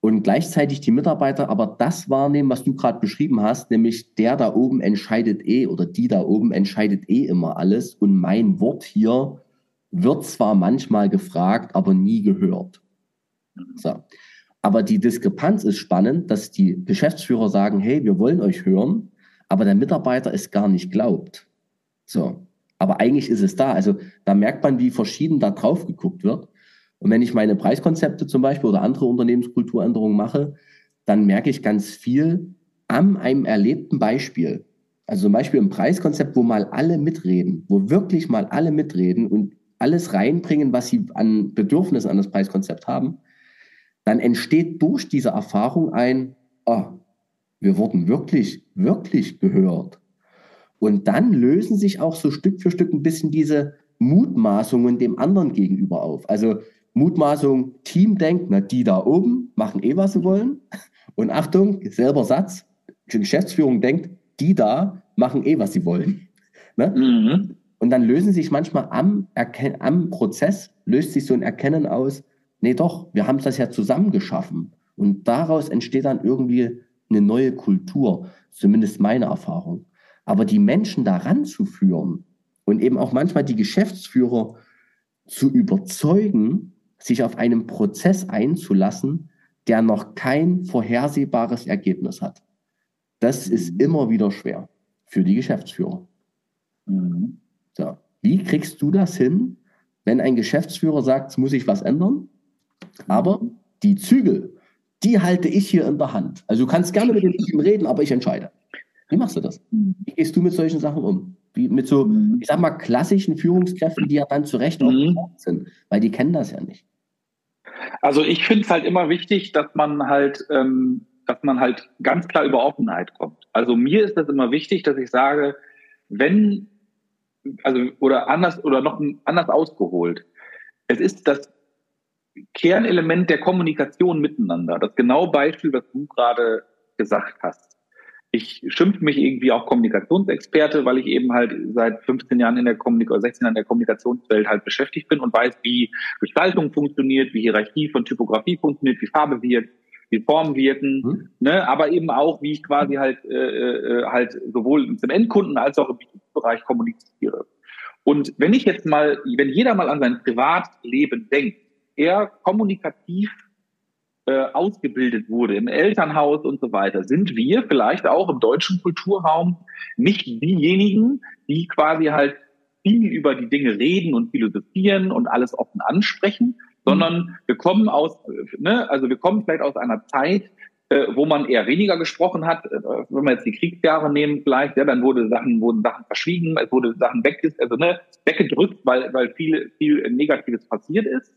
und gleichzeitig die Mitarbeiter aber das wahrnehmen, was du gerade beschrieben hast, nämlich der da oben entscheidet eh oder die da oben entscheidet eh immer alles und mein Wort hier wird zwar manchmal gefragt, aber nie gehört. So. Aber die Diskrepanz ist spannend, dass die Geschäftsführer sagen, hey, wir wollen euch hören, aber der Mitarbeiter es gar nicht glaubt. So. Aber eigentlich ist es da. Also da merkt man, wie verschieden da drauf geguckt wird. Und wenn ich meine Preiskonzepte zum Beispiel oder andere Unternehmenskulturänderungen mache, dann merke ich ganz viel an einem erlebten Beispiel. Also zum Beispiel ein Preiskonzept, wo mal alle mitreden, wo wirklich mal alle mitreden und alles reinbringen, was sie an Bedürfnissen an das Preiskonzept haben, dann entsteht durch diese Erfahrung ein, oh, wir wurden wirklich, wirklich gehört. Und dann lösen sich auch so Stück für Stück ein bisschen diese Mutmaßungen dem anderen gegenüber auf. Also Mutmaßung, Team denkt, na, die da oben machen eh, was sie wollen. Und Achtung, selber Satz, Geschäftsführung denkt, die da machen eh, was sie wollen. Ne? Mhm. Und dann lösen sich manchmal am, Erken am Prozess, löst sich so ein Erkennen aus, nee doch, wir haben das ja zusammen geschaffen. Und daraus entsteht dann irgendwie eine neue Kultur, zumindest meine Erfahrung. Aber die Menschen daran zu führen und eben auch manchmal die Geschäftsführer zu überzeugen, sich auf einen Prozess einzulassen, der noch kein vorhersehbares Ergebnis hat. Das ist immer wieder schwer für die Geschäftsführer. Mhm. So. Wie kriegst du das hin, wenn ein Geschäftsführer sagt, es muss sich was ändern, aber die Zügel, die halte ich hier in der Hand. Also du kannst gerne mit dem Team reden, aber ich entscheide. Wie machst du das? Mhm. Wie gehst du mit solchen Sachen um? Wie mit so, mhm. ich sag mal, klassischen Führungskräften, die ja dann zu Recht auch mhm. sind, weil die kennen das ja nicht. Also ich finde es halt immer wichtig, dass man halt, ähm, dass man halt ganz klar über Offenheit kommt. Also mir ist das immer wichtig, dass ich sage, wenn, also oder anders oder noch anders ausgeholt, es ist das Kernelement der Kommunikation miteinander. Das genaue Beispiel, was du gerade gesagt hast ich schimpfe mich irgendwie auch Kommunikationsexperte, weil ich eben halt seit 15 Jahren in der Kommunikation, 16 Jahren in der Kommunikationswelt halt beschäftigt bin und weiß, wie Gestaltung funktioniert, wie Hierarchie von Typografie funktioniert, wie Farbe wirkt, wie Formen wirken, mhm. ne, aber eben auch, wie ich quasi halt äh, äh, halt sowohl zum Endkunden als auch im Berufsbereich kommuniziere. Und wenn ich jetzt mal, wenn jeder mal an sein Privatleben denkt, er kommunikativ äh, ausgebildet wurde im Elternhaus und so weiter, sind wir vielleicht auch im deutschen Kulturraum nicht diejenigen, die quasi halt viel über die Dinge reden und philosophieren und alles offen ansprechen, sondern wir kommen aus, ne, also wir kommen vielleicht aus einer Zeit, äh, wo man eher weniger gesprochen hat. Äh, wenn wir jetzt die Kriegsjahre nehmen, vielleicht, ja, dann wurde Sachen, wurden Sachen verschwiegen, es wurde Sachen weg, also, ne, weggedrückt, weil, weil viel, viel Negatives passiert ist.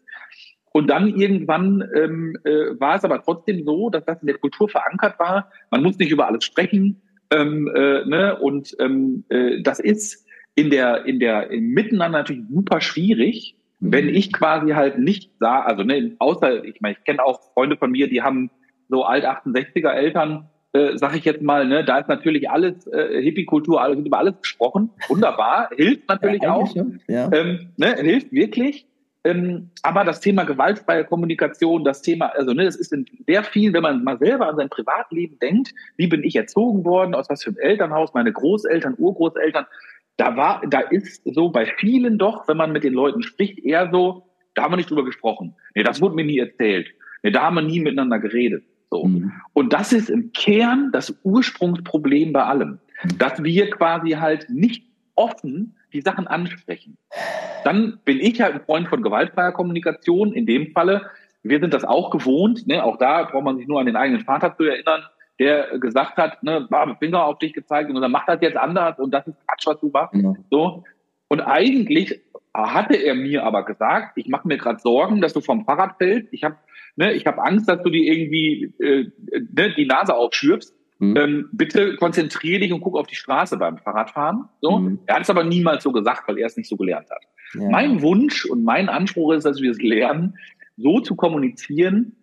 Und dann irgendwann ähm, äh, war es aber trotzdem so, dass das in der Kultur verankert war. Man muss nicht über alles sprechen. Ähm, äh, ne? Und ähm, äh, das ist in der, in der im Miteinander natürlich super schwierig, mhm. wenn ich quasi halt nicht sah, also ne, außer, ich meine, ich kenne auch Freunde von mir, die haben so alt 68er Eltern, äh, sag ich jetzt mal, ne, da ist natürlich alles äh, Hippie-Kultur, alles über alles gesprochen, wunderbar, hilft natürlich ja, auch, ja. ähm, ne, hilft wirklich. Ähm, aber das Thema gewaltfreie Kommunikation, das Thema, also ne, das ist in sehr viel, wenn man mal selber an sein Privatleben denkt, wie bin ich erzogen worden, aus was für einem Elternhaus, meine Großeltern, Urgroßeltern, da war, da ist so bei vielen doch, wenn man mit den Leuten spricht, eher so, da haben wir nicht drüber gesprochen. Nee, das wurde mir nie erzählt. Nee, da haben wir nie miteinander geredet. So. Mhm. Und das ist im Kern das Ursprungsproblem bei allem. Mhm. Dass wir quasi halt nicht offen die Sachen ansprechen. Dann bin ich halt ein Freund von gewaltfreier Kommunikation. In dem Falle, wir sind das auch gewohnt. Ne? Auch da braucht man sich nur an den eigenen Vater zu erinnern, der gesagt hat, ne, Finger auf dich gezeigt und dann macht das jetzt anders und das ist Quatsch, was du machst. Ja. So. Und eigentlich hatte er mir aber gesagt, ich mache mir gerade Sorgen, dass du vom Fahrrad fällst. Ich habe ne, ich habe Angst, dass du dir irgendwie äh, ne, die Nase aufschürfst. Mhm. Ähm, bitte konzentriere dich und guck auf die Straße beim Fahrradfahren. So. Mhm. Er hat es aber niemals so gesagt, weil er es nicht so gelernt hat. Ja. Mein Wunsch und mein Anspruch ist, dass wir es lernen, so zu kommunizieren,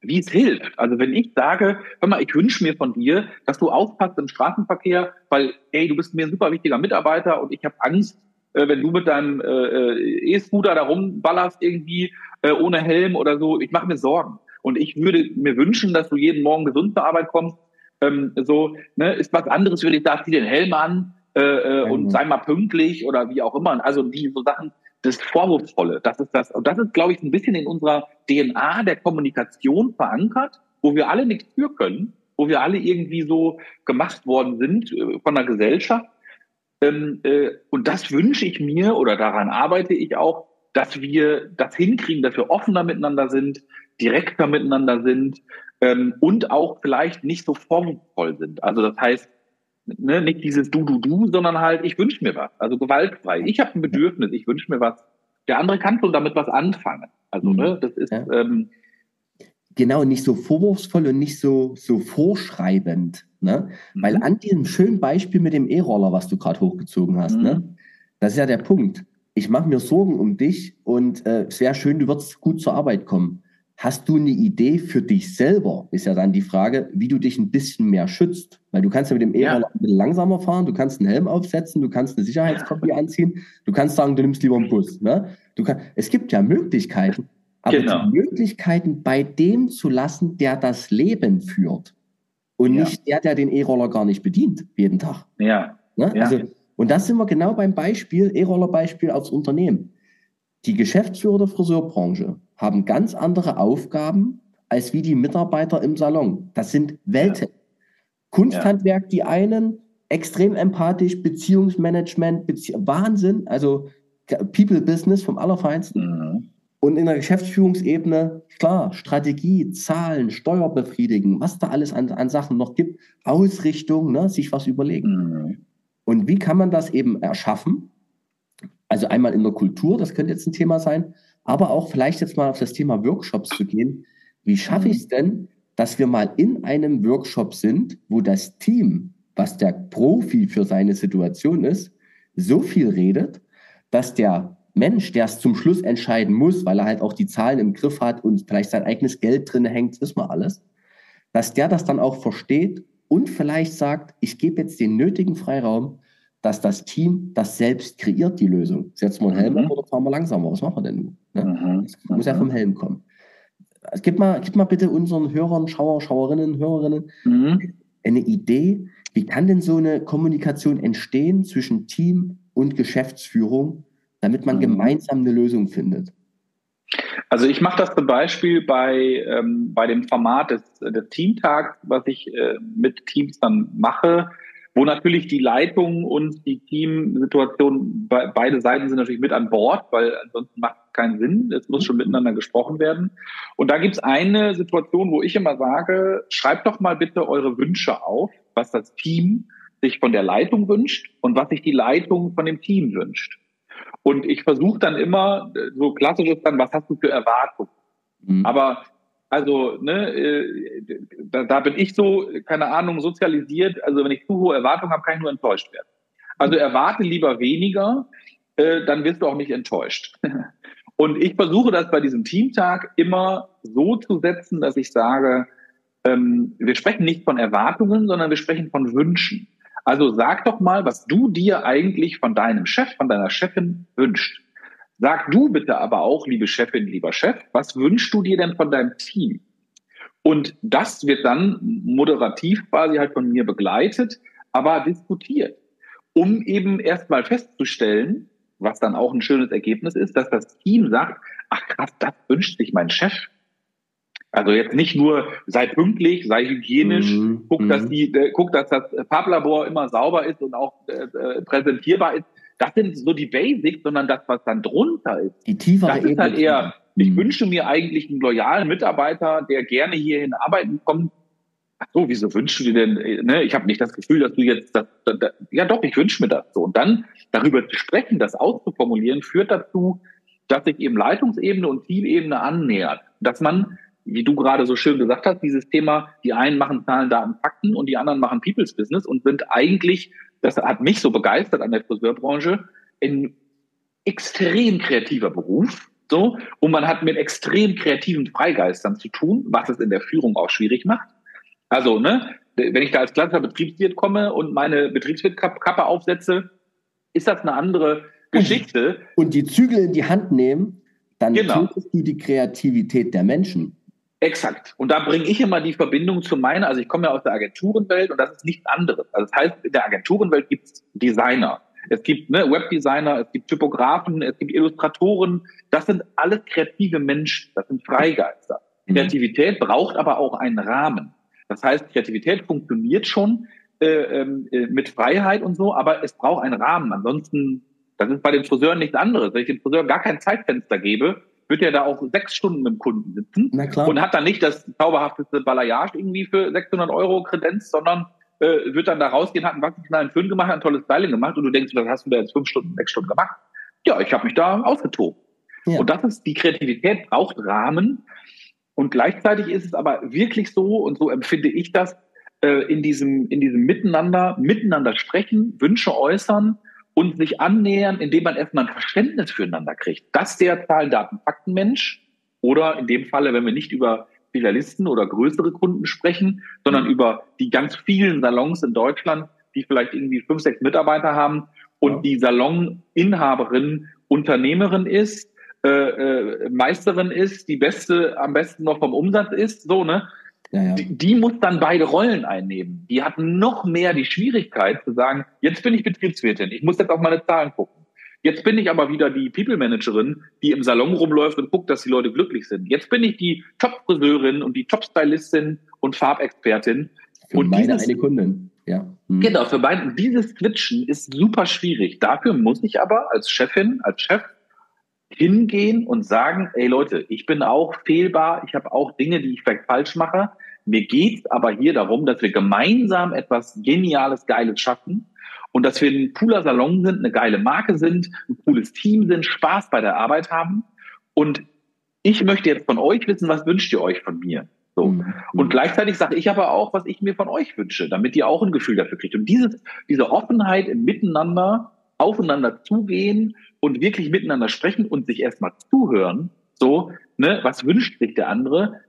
wie es hilft. Also wenn ich sage, hör mal, ich wünsche mir von dir, dass du aufpasst im Straßenverkehr, weil, ey, du bist mir ein super wichtiger Mitarbeiter und ich habe Angst, äh, wenn du mit deinem äh, äh, E-Scooter da rumballerst irgendwie äh, ohne Helm oder so, ich mache mir Sorgen. Und ich würde mir wünschen, dass du jeden Morgen gesund zur Arbeit kommst. Ähm, so, ne, ist was anderes, würde ich sagen, zieh den Helm an äh, äh, und sei mal pünktlich oder wie auch immer. Also die so Sachen, das Vorwurfsvolle, das ist das. Und das ist, glaube ich, ein bisschen in unserer DNA der Kommunikation verankert, wo wir alle nichts für können, wo wir alle irgendwie so gemacht worden sind äh, von der Gesellschaft. Ähm, äh, und das wünsche ich mir oder daran arbeite ich auch, dass wir das hinkriegen, dass wir offener miteinander sind, direkter miteinander sind ähm, und auch vielleicht nicht so formvoll sind. Also das heißt, ne, nicht dieses Du, Du, Du, sondern halt, ich wünsche mir was. Also gewaltfrei. Ich habe ein Bedürfnis, ich wünsche mir was. Der andere kann schon damit was anfangen. Also, mhm. ne, das ist. Ja. Ähm, genau, nicht so vorwurfsvoll und nicht so, so vorschreibend. Ne? Mhm. Weil an diesem schönen Beispiel mit dem E-Roller, was du gerade hochgezogen hast, ne? mhm. ne? das ist ja der Punkt ich mache mir Sorgen um dich und äh, sehr schön, du wirst gut zur Arbeit kommen. Hast du eine Idee für dich selber? Ist ja dann die Frage, wie du dich ein bisschen mehr schützt. Weil du kannst ja mit dem E-Roller ja. langsamer fahren, du kannst einen Helm aufsetzen, du kannst eine Sicherheitskopie anziehen, du kannst sagen, du nimmst lieber einen Bus. Ne? Du kann, es gibt ja Möglichkeiten, aber genau. die Möglichkeiten bei dem zu lassen, der das Leben führt und ja. nicht der, der den E-Roller gar nicht bedient, jeden Tag. Ja. Ne? ja. Also und da sind wir genau beim Beispiel, E-Roller-Beispiel als Unternehmen. Die Geschäftsführer der Friseurbranche haben ganz andere Aufgaben als wie die Mitarbeiter im Salon. Das sind Welten. Ja. Kunsthandwerk, die einen, extrem empathisch, Beziehungsmanagement, Bezie Wahnsinn, also People Business vom Allerfeinsten. Mhm. Und in der Geschäftsführungsebene, klar, Strategie, Zahlen, Steuer befriedigen, was da alles an, an Sachen noch gibt, Ausrichtung, ne, sich was überlegen. Mhm. Und wie kann man das eben erschaffen? Also einmal in der Kultur, das könnte jetzt ein Thema sein, aber auch vielleicht jetzt mal auf das Thema Workshops zu gehen. Wie schaffe ich es denn, dass wir mal in einem Workshop sind, wo das Team, was der Profi für seine Situation ist, so viel redet, dass der Mensch, der es zum Schluss entscheiden muss, weil er halt auch die Zahlen im Griff hat und vielleicht sein eigenes Geld drin hängt, wissen wir alles, dass der das dann auch versteht und vielleicht sagt, ich gebe jetzt den nötigen Freiraum, dass das Team das selbst kreiert, die Lösung. Setzen wir einen Helm mhm. oder fahren wir langsamer? Was machen wir denn? Ne? Mhm. Das muss ja vom Helm kommen. Gib mal, gib mal bitte unseren Hörern, Schauer, Schauerinnen, Hörerinnen, mhm. eine Idee, wie kann denn so eine Kommunikation entstehen zwischen Team und Geschäftsführung, damit man mhm. gemeinsam eine Lösung findet? Also ich mache das zum Beispiel bei, ähm, bei dem Format des, des Teamtags, was ich äh, mit Teams dann mache, wo natürlich die Leitung und die Teamsituation, be beide Seiten sind natürlich mit an Bord, weil ansonsten macht es keinen Sinn. Es muss schon miteinander gesprochen werden. Und da gibt es eine Situation, wo ich immer sage, schreibt doch mal bitte eure Wünsche auf, was das Team sich von der Leitung wünscht und was sich die Leitung von dem Team wünscht. Und ich versuche dann immer, so klassisch ist dann, was hast du für Erwartungen? Mhm. Aber also, ne, äh, da, da bin ich so, keine Ahnung, sozialisiert. Also wenn ich zu hohe Erwartungen habe, kann ich nur enttäuscht werden. Also erwarte lieber weniger, äh, dann wirst du auch nicht enttäuscht. (laughs) Und ich versuche das bei diesem Teamtag immer so zu setzen, dass ich sage, ähm, wir sprechen nicht von Erwartungen, sondern wir sprechen von Wünschen. Also sag doch mal, was du dir eigentlich von deinem Chef, von deiner Chefin wünscht. Sag du bitte aber auch, liebe Chefin, lieber Chef, was wünschst du dir denn von deinem Team? Und das wird dann moderativ quasi halt von mir begleitet, aber diskutiert, um eben erstmal festzustellen, was dann auch ein schönes Ergebnis ist, dass das Team sagt, ach krass, das wünscht sich mein Chef. Also jetzt nicht nur sei pünktlich, sei hygienisch, mhm. guck, dass mhm. die, äh, guck, dass das Farblabor immer sauber ist und auch äh, äh, präsentierbar ist. Das sind so die Basics, sondern das, was dann drunter ist. Die tiefere das ist halt eher, ich mhm. wünsche mir eigentlich einen loyalen Mitarbeiter, der gerne hierhin arbeiten kommt. Ach so, wieso wünschst du dir denn, äh, ne? Ich habe nicht das Gefühl, dass du jetzt das, das, das ja doch, ich wünsche mir das so. Und dann darüber zu sprechen, das auszuformulieren, führt dazu, dass sich eben Leitungsebene und Teamebene annähert. Dass man wie du gerade so schön gesagt hast, dieses Thema, die einen machen Zahlen, Daten, Fakten und die anderen machen People's Business und sind eigentlich, das hat mich so begeistert an der Friseurbranche, ein extrem kreativer Beruf. So, und man hat mit extrem kreativen Freigeistern zu tun, was es in der Führung auch schwierig macht. Also, ne, wenn ich da als kleiner Betriebswirt komme und meine Betriebswirtkappe aufsetze, ist das eine andere Geschichte. Und die Zügel in die Hand nehmen, dann genau. du die Kreativität der Menschen. Exakt. Und da bringe ich immer die Verbindung zu meiner, also ich komme ja aus der Agenturenwelt und das ist nichts anderes. Also das heißt, in der Agenturenwelt gibt es Designer. Es gibt ne, Webdesigner, es gibt Typografen, es gibt Illustratoren. Das sind alles kreative Menschen, das sind Freigeister. Mhm. Kreativität braucht aber auch einen Rahmen. Das heißt, Kreativität funktioniert schon äh, ähm, äh, mit Freiheit und so, aber es braucht einen Rahmen. Ansonsten, das ist bei den Friseuren nichts anderes. Wenn ich dem Friseur gar kein Zeitfenster gebe, wird er da auch sechs Stunden mit dem Kunden sitzen und hat dann nicht das zauberhafteste Balayage irgendwie für 600 Euro Kredenz, sondern äh, wird dann da rausgehen, hat einen wackenknallen Föhn gemacht, hat ein tolles Styling gemacht und du denkst, was hast du da jetzt fünf Stunden, sechs Stunden gemacht? Ja, ich habe mich da ausgetobt. Ja. Und das ist, die Kreativität braucht Rahmen und gleichzeitig ist es aber wirklich so und so empfinde ich das, äh, in diesem, in diesem Miteinander, miteinander sprechen, Wünsche äußern, und sich annähern, indem man erstmal ein Verständnis füreinander kriegt, dass der Zahlen, Daten, Fakten Mensch oder in dem Falle, wenn wir nicht über Filialisten oder größere Kunden sprechen, sondern über die ganz vielen Salons in Deutschland, die vielleicht irgendwie fünf, sechs Mitarbeiter haben und ja. die Saloninhaberin Unternehmerin ist, äh, äh, Meisterin ist, die beste, am besten noch vom Umsatz ist, so, ne? Ja, ja. Die, die, muss dann beide Rollen einnehmen. Die hat noch mehr die Schwierigkeit zu sagen, jetzt bin ich Betriebswirtin, ich muss jetzt auf meine Zahlen gucken. Jetzt bin ich aber wieder die People Managerin, die im Salon rumläuft und guckt, dass die Leute glücklich sind. Jetzt bin ich die Top-Friseurin und die Top-Stylistin und Farbexpertin. Für und meine dieses, eine Kundin. Ja. Hm. Genau, für beide. Dieses Switchen ist super schwierig. Dafür muss ich aber als Chefin, als Chef hingehen und sagen, ey Leute, ich bin auch fehlbar, ich habe auch Dinge, die ich vielleicht falsch mache. Mir geht's aber hier darum, dass wir gemeinsam etwas Geniales, Geiles schaffen und dass wir ein cooler Salon sind, eine geile Marke sind, ein cooles Team sind, Spaß bei der Arbeit haben. Und ich möchte jetzt von euch wissen, was wünscht ihr euch von mir? So. Mhm. Und gleichzeitig sage ich aber auch, was ich mir von euch wünsche, damit ihr auch ein Gefühl dafür kriegt. Und dieses, diese Offenheit im Miteinander, aufeinander zugehen und wirklich miteinander sprechen und sich erstmal zuhören, so, ne, was wünscht sich der andere,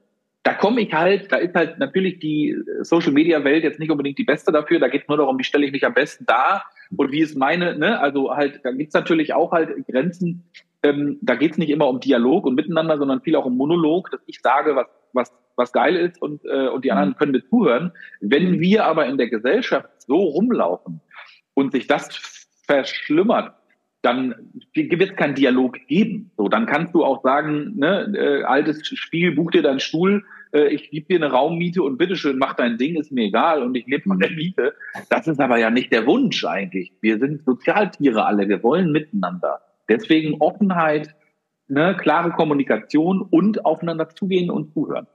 da komme ich halt, da ist halt natürlich die Social Media Welt jetzt nicht unbedingt die beste dafür. Da geht es nur darum, wie stelle ich mich am besten dar und wie ist meine, ne, also halt, da gibt's natürlich auch halt Grenzen. Ähm, da geht's nicht immer um Dialog und Miteinander, sondern viel auch um Monolog, dass ich sage, was was, was geil ist und, äh, und die anderen mhm. können mir zuhören. Wenn wir aber in der Gesellschaft so rumlaufen und sich das verschlimmert, dann wird es keinen Dialog geben. So, dann kannst du auch sagen, ne, äh, altes Spiel, buch dir deinen Stuhl, äh, ich gebe dir eine Raummiete und bitteschön, mach dein Ding, ist mir egal und ich lebe von der Miete. Das ist aber ja nicht der Wunsch eigentlich. Wir sind Sozialtiere alle, wir wollen miteinander. Deswegen Offenheit, ne, klare Kommunikation und aufeinander zugehen und zuhören.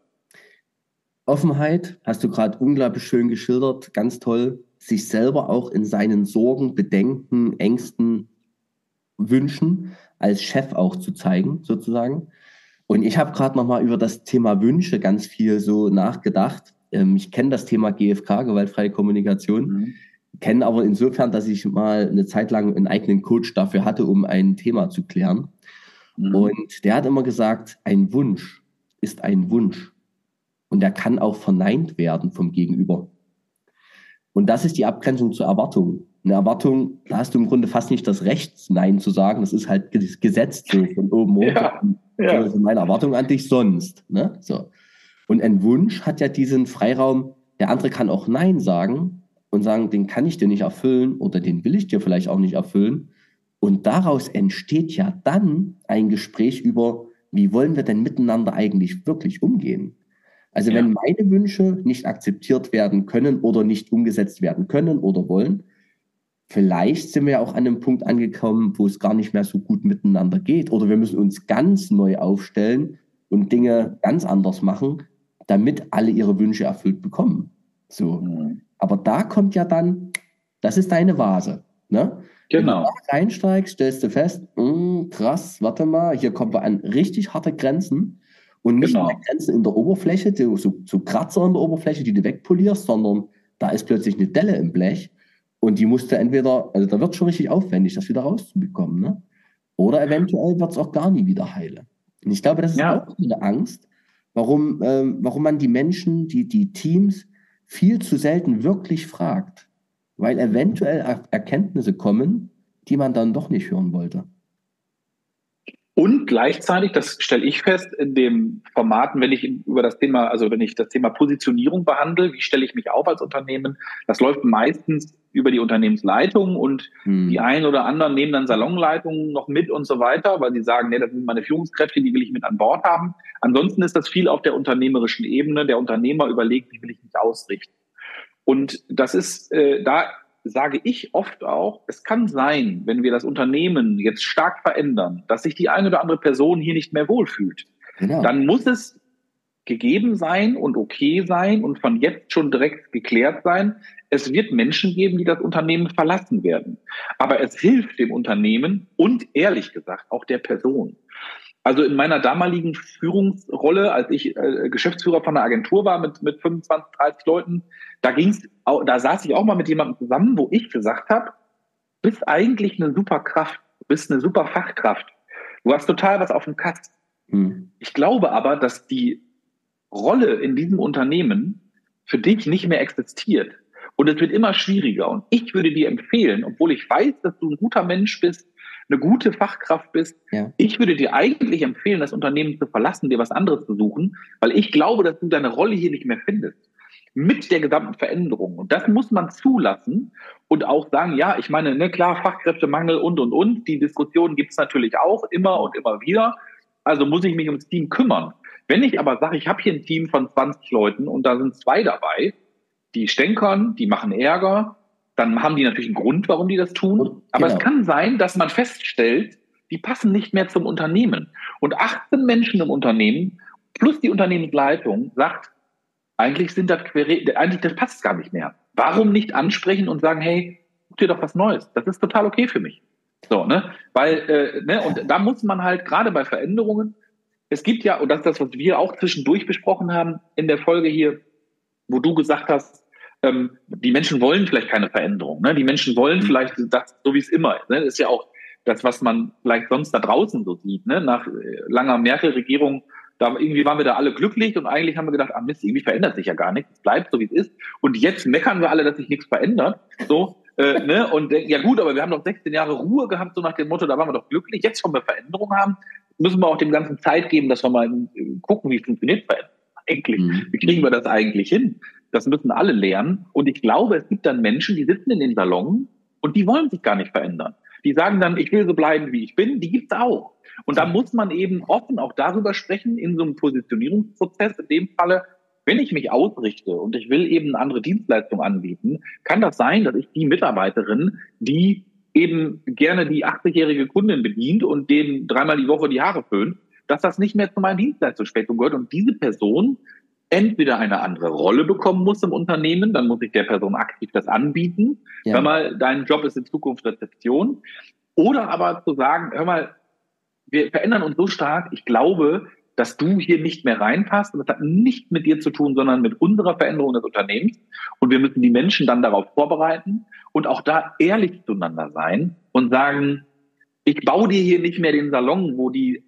Offenheit hast du gerade unglaublich schön geschildert, ganz toll. Sich selber auch in seinen Sorgen, Bedenken, Ängsten Wünschen als Chef auch zu zeigen, sozusagen. Und ich habe gerade nochmal über das Thema Wünsche ganz viel so nachgedacht. Ähm, ich kenne das Thema GFK, gewaltfreie Kommunikation, mhm. kenne aber insofern, dass ich mal eine Zeit lang einen eigenen Coach dafür hatte, um ein Thema zu klären. Mhm. Und der hat immer gesagt, ein Wunsch ist ein Wunsch. Und der kann auch verneint werden vom Gegenüber. Und das ist die Abgrenzung zur Erwartung eine Erwartung, da hast du im Grunde fast nicht das Recht, Nein zu sagen. Das ist halt gesetzt so von oben hoch. Ja, ja. Also meine Erwartung an dich sonst. Ne? So. Und ein Wunsch hat ja diesen Freiraum, der andere kann auch Nein sagen und sagen, den kann ich dir nicht erfüllen oder den will ich dir vielleicht auch nicht erfüllen. Und daraus entsteht ja dann ein Gespräch über, wie wollen wir denn miteinander eigentlich wirklich umgehen? Also ja. wenn meine Wünsche nicht akzeptiert werden können oder nicht umgesetzt werden können oder wollen, vielleicht sind wir auch an einem Punkt angekommen, wo es gar nicht mehr so gut miteinander geht. Oder wir müssen uns ganz neu aufstellen und Dinge ganz anders machen, damit alle ihre Wünsche erfüllt bekommen. So. Mhm. Aber da kommt ja dann, das ist deine Vase. Ne? Genau. Wenn du da reinsteigst, stellst du fest, mh, hm, krass, warte mal, hier kommen wir an richtig harte Grenzen. Und nicht genau. nur Grenzen in der Oberfläche, so, so Kratzer in der Oberfläche, die du wegpolierst, sondern da ist plötzlich eine Delle im Blech und die musste entweder, also da wird schon richtig aufwendig, das wieder rauszubekommen. Ne? Oder eventuell wird es auch gar nie wieder heilen. Und ich glaube, das ist ja. auch eine Angst, warum, ähm, warum man die Menschen, die, die Teams viel zu selten wirklich fragt. Weil eventuell er Erkenntnisse kommen, die man dann doch nicht hören wollte. Und gleichzeitig, das stelle ich fest, in dem Formaten, wenn ich über das Thema, also wenn ich das Thema Positionierung behandle, wie stelle ich mich auf als Unternehmen, das läuft meistens über die Unternehmensleitung und hm. die einen oder anderen nehmen dann Salonleitungen noch mit und so weiter, weil sie sagen, nee, das sind meine Führungskräfte, die will ich mit an Bord haben. Ansonsten ist das viel auf der unternehmerischen Ebene. Der Unternehmer überlegt, wie will ich mich ausrichten. Und das ist, äh, da sage ich oft auch, es kann sein, wenn wir das Unternehmen jetzt stark verändern, dass sich die eine oder andere Person hier nicht mehr wohlfühlt. Genau. Dann muss es gegeben sein und okay sein und von jetzt schon direkt geklärt sein. Es wird Menschen geben, die das Unternehmen verlassen werden. Aber es hilft dem Unternehmen und ehrlich gesagt auch der Person. Also in meiner damaligen Führungsrolle, als ich äh, Geschäftsführer von einer Agentur war mit, mit 25, 30 Leuten, da ging's, da saß ich auch mal mit jemandem zusammen, wo ich gesagt habe, bist eigentlich eine super Kraft, bist eine super Fachkraft. Du hast total was auf dem Kasten. Hm. Ich glaube aber, dass die Rolle in diesem Unternehmen für dich nicht mehr existiert. Und es wird immer schwieriger. Und ich würde dir empfehlen, obwohl ich weiß, dass du ein guter Mensch bist, eine gute Fachkraft bist, ja. ich würde dir eigentlich empfehlen, das Unternehmen zu verlassen, dir was anderes zu suchen, weil ich glaube, dass du deine Rolle hier nicht mehr findest mit der gesamten Veränderung. Und das muss man zulassen und auch sagen, ja, ich meine, ne, klar, Fachkräftemangel und, und, und. Die Diskussion gibt es natürlich auch immer und immer wieder. Also muss ich mich ums Team kümmern. Wenn ich aber sage, ich habe hier ein Team von 20 Leuten und da sind zwei dabei, die stänkern, die machen Ärger, dann haben die natürlich einen Grund, warum die das tun. Aber genau. es kann sein, dass man feststellt, die passen nicht mehr zum Unternehmen. Und 18 Menschen im Unternehmen plus die Unternehmensleitung sagt, eigentlich sind das Quere eigentlich das passt gar nicht mehr. Warum nicht ansprechen und sagen, hey, guck dir doch was Neues. Das ist total okay für mich. So, ne? Weil, äh, ne, und da muss man halt gerade bei Veränderungen, es gibt ja, und das ist das, was wir auch zwischendurch besprochen haben in der Folge hier, wo du gesagt hast, ähm, die Menschen wollen vielleicht keine Veränderung. Ne? Die Menschen wollen mhm. vielleicht das, so wie es immer ist. Ne? Das ist ja auch das, was man vielleicht sonst da draußen so sieht. Ne? Nach äh, langer Merkel-Regierung da irgendwie waren wir da alle glücklich und eigentlich haben wir gedacht, ah Mist, irgendwie verändert sich ja gar nichts, es bleibt so wie es ist. Und jetzt meckern wir alle, dass sich nichts verändert. So, äh, ne? Und äh, ja gut, aber wir haben doch 16 Jahre Ruhe gehabt, so nach dem Motto, da waren wir doch glücklich. Jetzt wollen wir Veränderungen haben, müssen wir auch dem Ganzen Zeit geben, dass wir mal äh, gucken, wie es funktioniert. eigentlich? Mhm. Wie kriegen wir das eigentlich hin? Das müssen alle lernen. Und ich glaube, es gibt dann Menschen, die sitzen in den Salon und die wollen sich gar nicht verändern. Die sagen dann, ich will so bleiben, wie ich bin. Die gibt's auch. Und da muss man eben offen auch darüber sprechen, in so einem Positionierungsprozess, in dem Falle, wenn ich mich ausrichte und ich will eben eine andere Dienstleistung anbieten, kann das sein, dass ich die Mitarbeiterin, die eben gerne die 80-jährige Kundin bedient und denen dreimal die Woche die Haare föhnt, dass das nicht mehr zu meinem Dienstleistungsspektrum gehört und diese Person entweder eine andere Rolle bekommen muss im Unternehmen, dann muss ich der Person aktiv das anbieten. Ja. Hör mal, dein Job ist in Zukunft Rezeption. Oder aber zu sagen, hör mal, wir verändern uns so stark, ich glaube, dass du hier nicht mehr reinpasst. Und das hat nicht mit dir zu tun, sondern mit unserer Veränderung des Unternehmens. Und wir müssen die Menschen dann darauf vorbereiten und auch da ehrlich zueinander sein und sagen, ich baue dir hier nicht mehr den Salon, wo die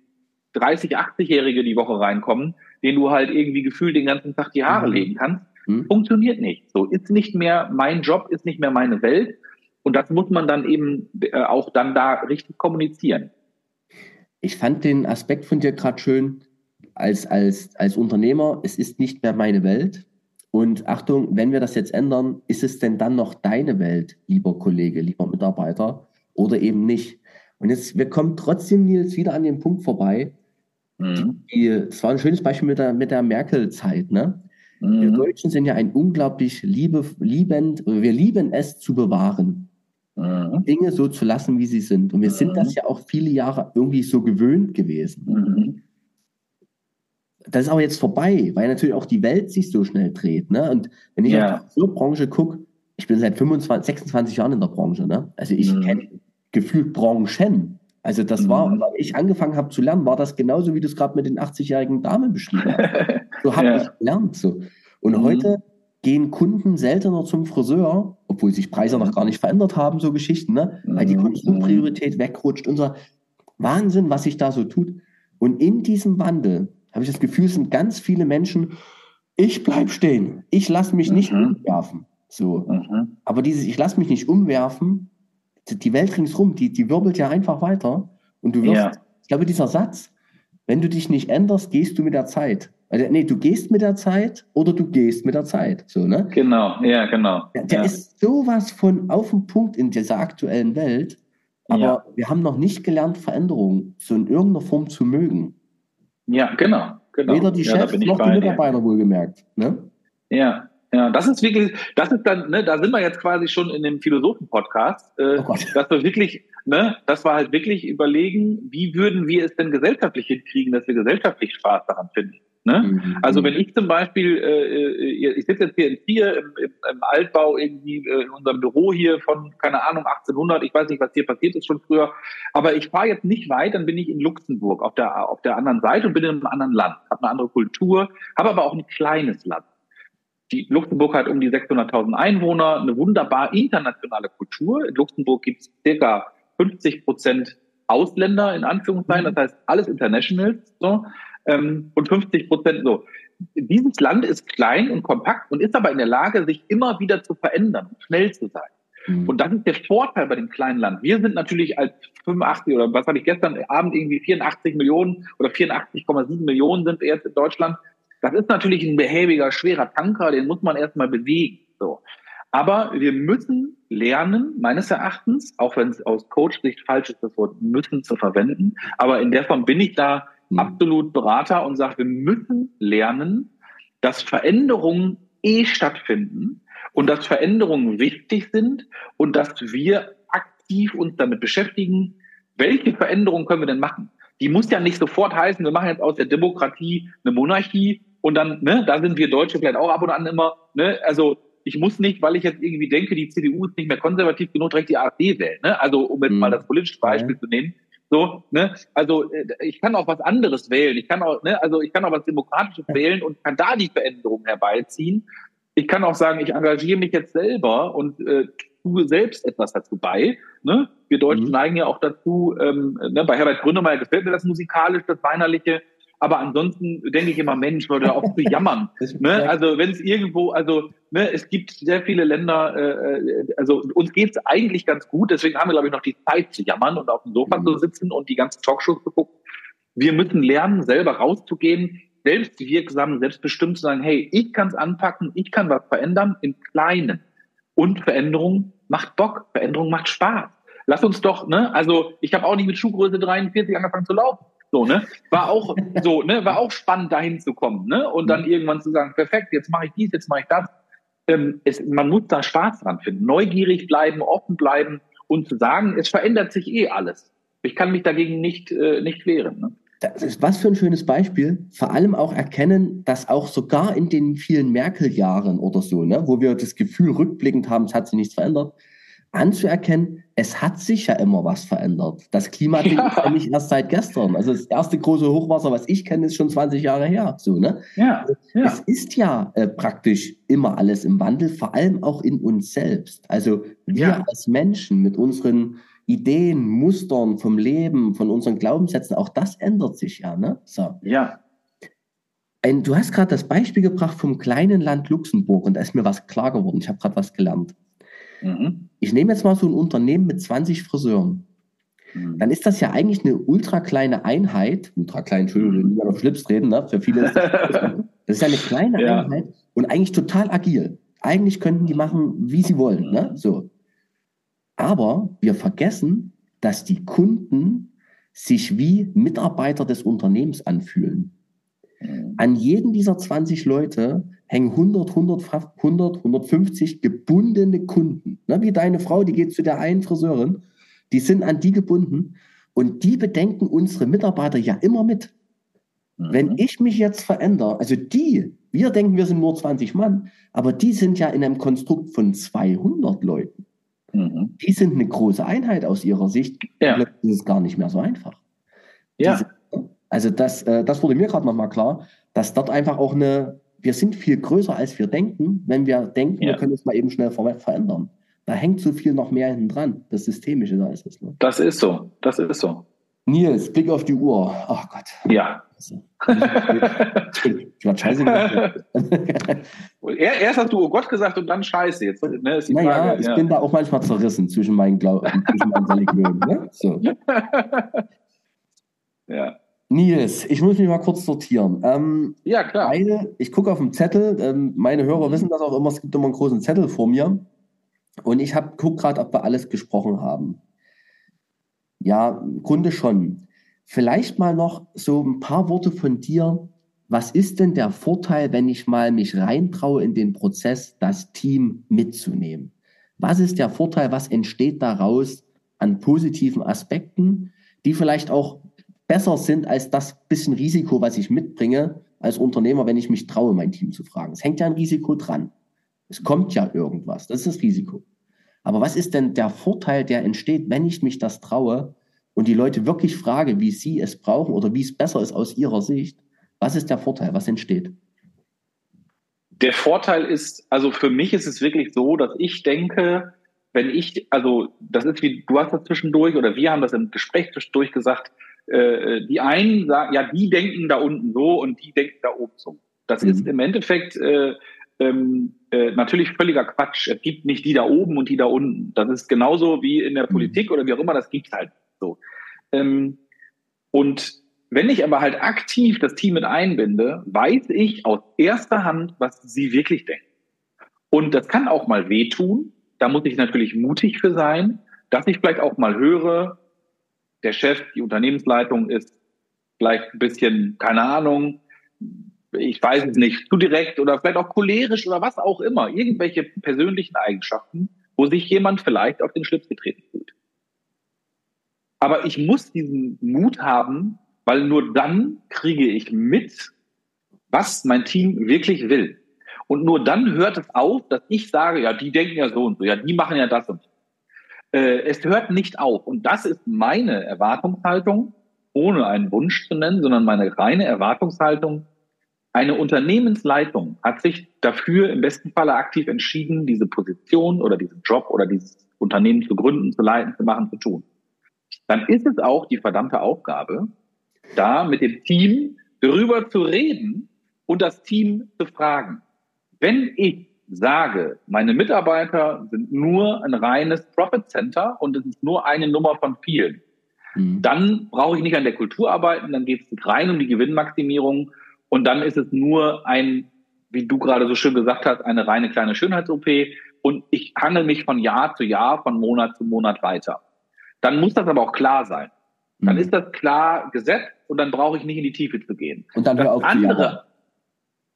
30, 80-Jährige die Woche reinkommen, den du halt irgendwie gefühlt den ganzen Tag die Haare mhm. legen kannst. Mhm. Funktioniert nicht. So ist nicht mehr mein Job, ist nicht mehr meine Welt. Und das muss man dann eben äh, auch dann da richtig kommunizieren. Ich fand den Aspekt von dir gerade schön, als, als, als Unternehmer, es ist nicht mehr meine Welt. Und Achtung, wenn wir das jetzt ändern, ist es denn dann noch deine Welt, lieber Kollege, lieber Mitarbeiter, oder eben nicht? Und jetzt, wir kommen trotzdem, Nils, wieder an den Punkt vorbei. Mhm. Es war ein schönes Beispiel mit der, mit der Merkel-Zeit. Ne? Mhm. Wir Deutschen sind ja ein unglaublich liebe, liebend, wir lieben es zu bewahren. Mhm. Dinge so zu lassen, wie sie sind. Und wir sind das mhm. ja auch viele Jahre irgendwie so gewöhnt gewesen. Das ist aber jetzt vorbei, weil natürlich auch die Welt sich so schnell dreht. Ne? Und wenn ich ja. auf die Branche gucke, ich bin seit 25, 26 Jahren in der Branche. Ne? Also ich mhm. kenne gefühlt Branchen. Also das mhm. war, als ich angefangen habe zu lernen, war das genauso, wie du es gerade mit den 80-jährigen Damen beschrieben hast. So habe ja. ich gelernt. So. Und mhm. heute gehen Kunden seltener zum Friseur, obwohl sich Preise noch gar nicht verändert haben, so Geschichten, ne? weil die mhm. Konsumpriorität wegrutscht. Unser Wahnsinn, was sich da so tut. Und in diesem Wandel habe ich das Gefühl, es sind ganz viele Menschen, ich bleib stehen, ich lasse mich nicht mhm. umwerfen. So. Mhm. Aber dieses, ich lasse mich nicht umwerfen, die Welt ringsrum, die, die wirbelt ja einfach weiter. Und du wirst, ja. ich glaube, dieser Satz, wenn du dich nicht änderst, gehst du mit der Zeit. Also, nee, du gehst mit der Zeit oder du gehst mit der Zeit. So, ne? Genau, ja, genau. Der, der ja. ist sowas von auf dem Punkt in dieser aktuellen Welt. Aber ja. wir haben noch nicht gelernt, Veränderungen so in irgendeiner Form zu mögen. Ja, genau. genau. Weder die Chefs noch die Mitarbeiter wohlgemerkt. Ne? Ja, ja, das ist wirklich, das ist dann, ne, da sind wir jetzt quasi schon in dem Philosophen-Podcast, äh, oh dass wir wirklich, ne, dass wir halt wirklich überlegen, wie würden wir es denn gesellschaftlich hinkriegen, dass wir gesellschaftlich Spaß daran finden. Ne? Mhm. Also wenn ich zum Beispiel, äh, äh ich sitze jetzt hier in Trier im, im, im Altbau irgendwie äh, in unserem Büro hier von, keine Ahnung, 1800, ich weiß nicht, was hier passiert ist schon früher, aber ich fahre jetzt nicht weit, dann bin ich in Luxemburg auf der, auf der anderen Seite und bin in einem anderen Land, habe eine andere Kultur, habe aber auch ein kleines Land. Die Luxemburg hat um die 600.000 Einwohner, eine wunderbar internationale Kultur. In Luxemburg gibt es circa 50 Prozent Ausländer, in Anführungszeichen, mhm. das heißt alles Internationals. So ähm, und 50 Prozent so. Dieses Land ist klein und kompakt und ist aber in der Lage, sich immer wieder zu verändern und schnell zu sein. Mhm. Und das ist der Vorteil bei dem kleinen Land. Wir sind natürlich als 85 oder was hatte ich gestern Abend irgendwie 84 Millionen oder 84,7 Millionen sind jetzt in Deutschland. Das ist natürlich ein behäbiger, schwerer Tanker, den muss man erstmal bewegen. So. Aber wir müssen lernen, meines Erachtens, auch wenn es aus Coach-Sicht falsch ist, das Wort müssen zu verwenden. Aber in der Form bin ich da. Absolut Berater und sage, wir müssen lernen, dass Veränderungen eh stattfinden und dass Veränderungen wichtig sind und dass wir aktiv uns damit beschäftigen, welche Veränderungen können wir denn machen? Die muss ja nicht sofort heißen, wir machen jetzt aus der Demokratie eine Monarchie und dann, ne, da sind wir Deutsche vielleicht auch ab und an immer, ne, also ich muss nicht, weil ich jetzt irgendwie denke, die CDU ist nicht mehr konservativ genug, direkt die AfD wählen. Ne? Also um jetzt mhm. mal das politische Beispiel ja. zu nehmen. So, ne? Also äh, ich kann auch was anderes wählen. Ich kann auch, ne, also ich kann auch was Demokratisches (laughs) wählen und kann da die Veränderung herbeiziehen. Ich kann auch sagen, ich engagiere mich jetzt selber und äh, tue selbst etwas dazu bei. Ne? Wir Deutschen mhm. neigen ja auch dazu, ähm, ne, bei Herbert Grönemeyer gefällt mir das musikalisch, das Weinerliche. Aber ansonsten denke ich immer, Mensch, Leute, auch zu jammern. (laughs) ne? Also wenn es irgendwo, also ne, es gibt sehr viele Länder, äh, äh also uns geht es eigentlich ganz gut, deswegen haben wir, glaube ich, noch die Zeit zu jammern und auf dem Sofa mhm. zu sitzen und die ganzen Talkshows zu gucken. Wir müssen lernen, selber rauszugehen, selbstwirksam, selbstbestimmt zu sagen, hey, ich kann es anpacken, ich kann was verändern im Kleinen. Und Veränderung macht Bock, Veränderung macht Spaß. Lass uns doch, ne, also ich habe auch nicht mit Schuhgröße 43 angefangen zu laufen. So, ne? War auch (laughs) so, ne, war auch spannend, dahin zu kommen, ne? Und dann mhm. irgendwann zu sagen, perfekt, jetzt mache ich dies, jetzt mache ich das. Ähm, es, man muss da Spaß dran finden, neugierig bleiben, offen bleiben und zu sagen, es verändert sich eh alles. Ich kann mich dagegen nicht, äh, nicht wehren. Ne? Das ist was für ein schönes Beispiel. Vor allem auch erkennen, dass auch sogar in den vielen Merkel-Jahren oder so, ne, wo wir das Gefühl rückblickend haben, es hat sich nichts verändert, anzuerkennen, es hat sich ja immer was verändert. Das Klima ja. ist ja nicht erst seit gestern. Also das erste große Hochwasser, was ich kenne, ist schon 20 Jahre her. So, ne? ja, ja. Es ist ja äh, praktisch immer alles im Wandel, vor allem auch in uns selbst. Also wir ja. als Menschen mit unseren Ideen, Mustern vom Leben, von unseren Glaubenssätzen, auch das ändert sich ja. Ne? So. Ja. Ein, du hast gerade das Beispiel gebracht vom kleinen Land Luxemburg und da ist mir was klar geworden. Ich habe gerade was gelernt. Mhm. Ich nehme jetzt mal so ein Unternehmen mit 20 Friseuren. Mhm. Dann ist das ja eigentlich eine ultra kleine Einheit, ultra klein, Entschuldigung, nicht auf Schlips reden, ne? für viele ist das, (laughs) das ist ja eine kleine ja. Einheit und eigentlich total agil. Eigentlich könnten die machen, wie sie wollen. Ne? So. Aber wir vergessen, dass die Kunden sich wie Mitarbeiter des Unternehmens anfühlen. Mhm. An jeden dieser 20 Leute hängen 100, 100, 100 150 gebundene Kunden. Ne, wie deine Frau, die geht zu der einen Friseurin, die sind an die gebunden und die bedenken unsere Mitarbeiter ja immer mit. Mhm. Wenn ich mich jetzt verändere, also die, wir denken, wir sind nur 20 Mann, aber die sind ja in einem Konstrukt von 200 Leuten. Mhm. Die sind eine große Einheit aus ihrer Sicht. Ja. Das ist gar nicht mehr so einfach. Ja. Diese, also das, äh, das wurde mir gerade nochmal klar, dass dort einfach auch eine, wir sind viel größer, als wir denken, wenn wir denken, ja. wir können es mal eben schnell ver verändern. Da hängt so viel noch mehr hinten dran. Das Systemische, da ist es. Ne? Das ist so, das ist so. Nils, Blick auf die Uhr. Ach Gott. Ja. ich war scheiße gesagt. Erst hast du oh Gott gesagt und dann scheiße. Jetzt, ne, ist die naja, Frage. ich ja. bin da auch manchmal zerrissen zwischen meinen, Glau zwischen meinen Religionen. Ne? So. (laughs) ja. Nils, ich muss mich mal kurz sortieren. Ähm, ja, klar. Meine, ich gucke auf den Zettel. Ähm, meine Hörer mhm. wissen das auch immer. Es gibt immer einen großen Zettel vor mir. Und ich gucke gerade, ob wir alles gesprochen haben. Ja, im Grunde schon. Vielleicht mal noch so ein paar Worte von dir. Was ist denn der Vorteil, wenn ich mal mich reintraue in den Prozess, das Team mitzunehmen? Was ist der Vorteil? Was entsteht daraus an positiven Aspekten, die vielleicht auch besser sind als das bisschen Risiko, was ich mitbringe als Unternehmer, wenn ich mich traue, mein Team zu fragen. Es hängt ja ein Risiko dran. Es kommt ja irgendwas. Das ist das Risiko. Aber was ist denn der Vorteil, der entsteht, wenn ich mich das traue und die Leute wirklich frage, wie sie es brauchen oder wie es besser ist aus ihrer Sicht? Was ist der Vorteil? Was entsteht? Der Vorteil ist, also für mich ist es wirklich so, dass ich denke, wenn ich, also das ist wie, du hast das zwischendurch oder wir haben das im Gespräch zwischendurch gesagt, äh, die einen sagen, ja, die denken da unten so und die denken da oben so. Das mhm. ist im Endeffekt äh, ähm, äh, natürlich völliger Quatsch. Es gibt nicht die da oben und die da unten. Das ist genauso wie in der mhm. Politik oder wie auch immer, das gibt halt so. Ähm, und wenn ich aber halt aktiv das Team mit einbinde, weiß ich aus erster Hand, was sie wirklich denken. Und das kann auch mal wehtun. Da muss ich natürlich mutig für sein, dass ich vielleicht auch mal höre, der Chef, die Unternehmensleitung ist vielleicht ein bisschen, keine Ahnung, ich weiß es nicht, zu direkt oder vielleicht auch cholerisch oder was auch immer, irgendwelche persönlichen Eigenschaften, wo sich jemand vielleicht auf den Schlips getreten fühlt. Aber ich muss diesen Mut haben, weil nur dann kriege ich mit, was mein Team wirklich will. Und nur dann hört es auf, dass ich sage, ja, die denken ja so und so, ja, die machen ja das und so. Äh, es hört nicht auf. Und das ist meine Erwartungshaltung, ohne einen Wunsch zu nennen, sondern meine reine Erwartungshaltung. Eine Unternehmensleitung hat sich dafür im besten Falle aktiv entschieden, diese Position oder diesen Job oder dieses Unternehmen zu gründen, zu leiten, zu machen, zu tun. Dann ist es auch die verdammte Aufgabe, da mit dem Team darüber zu reden und das Team zu fragen. Wenn ich sage, meine Mitarbeiter sind nur ein reines Profit Center und es ist nur eine Nummer von vielen, mhm. dann brauche ich nicht an der Kultur arbeiten, dann geht es rein um die Gewinnmaximierung Und dann ist es nur ein, wie du gerade so schön gesagt hast, eine reine kleine Schönheits-OP. Und ich handle mich von Jahr zu Jahr, von Monat zu Monat weiter. Dann muss das aber auch klar sein. Dann mhm. ist das klar gesetzt und dann brauche ich nicht in die Tiefe zu gehen. Und dann hör auf andere.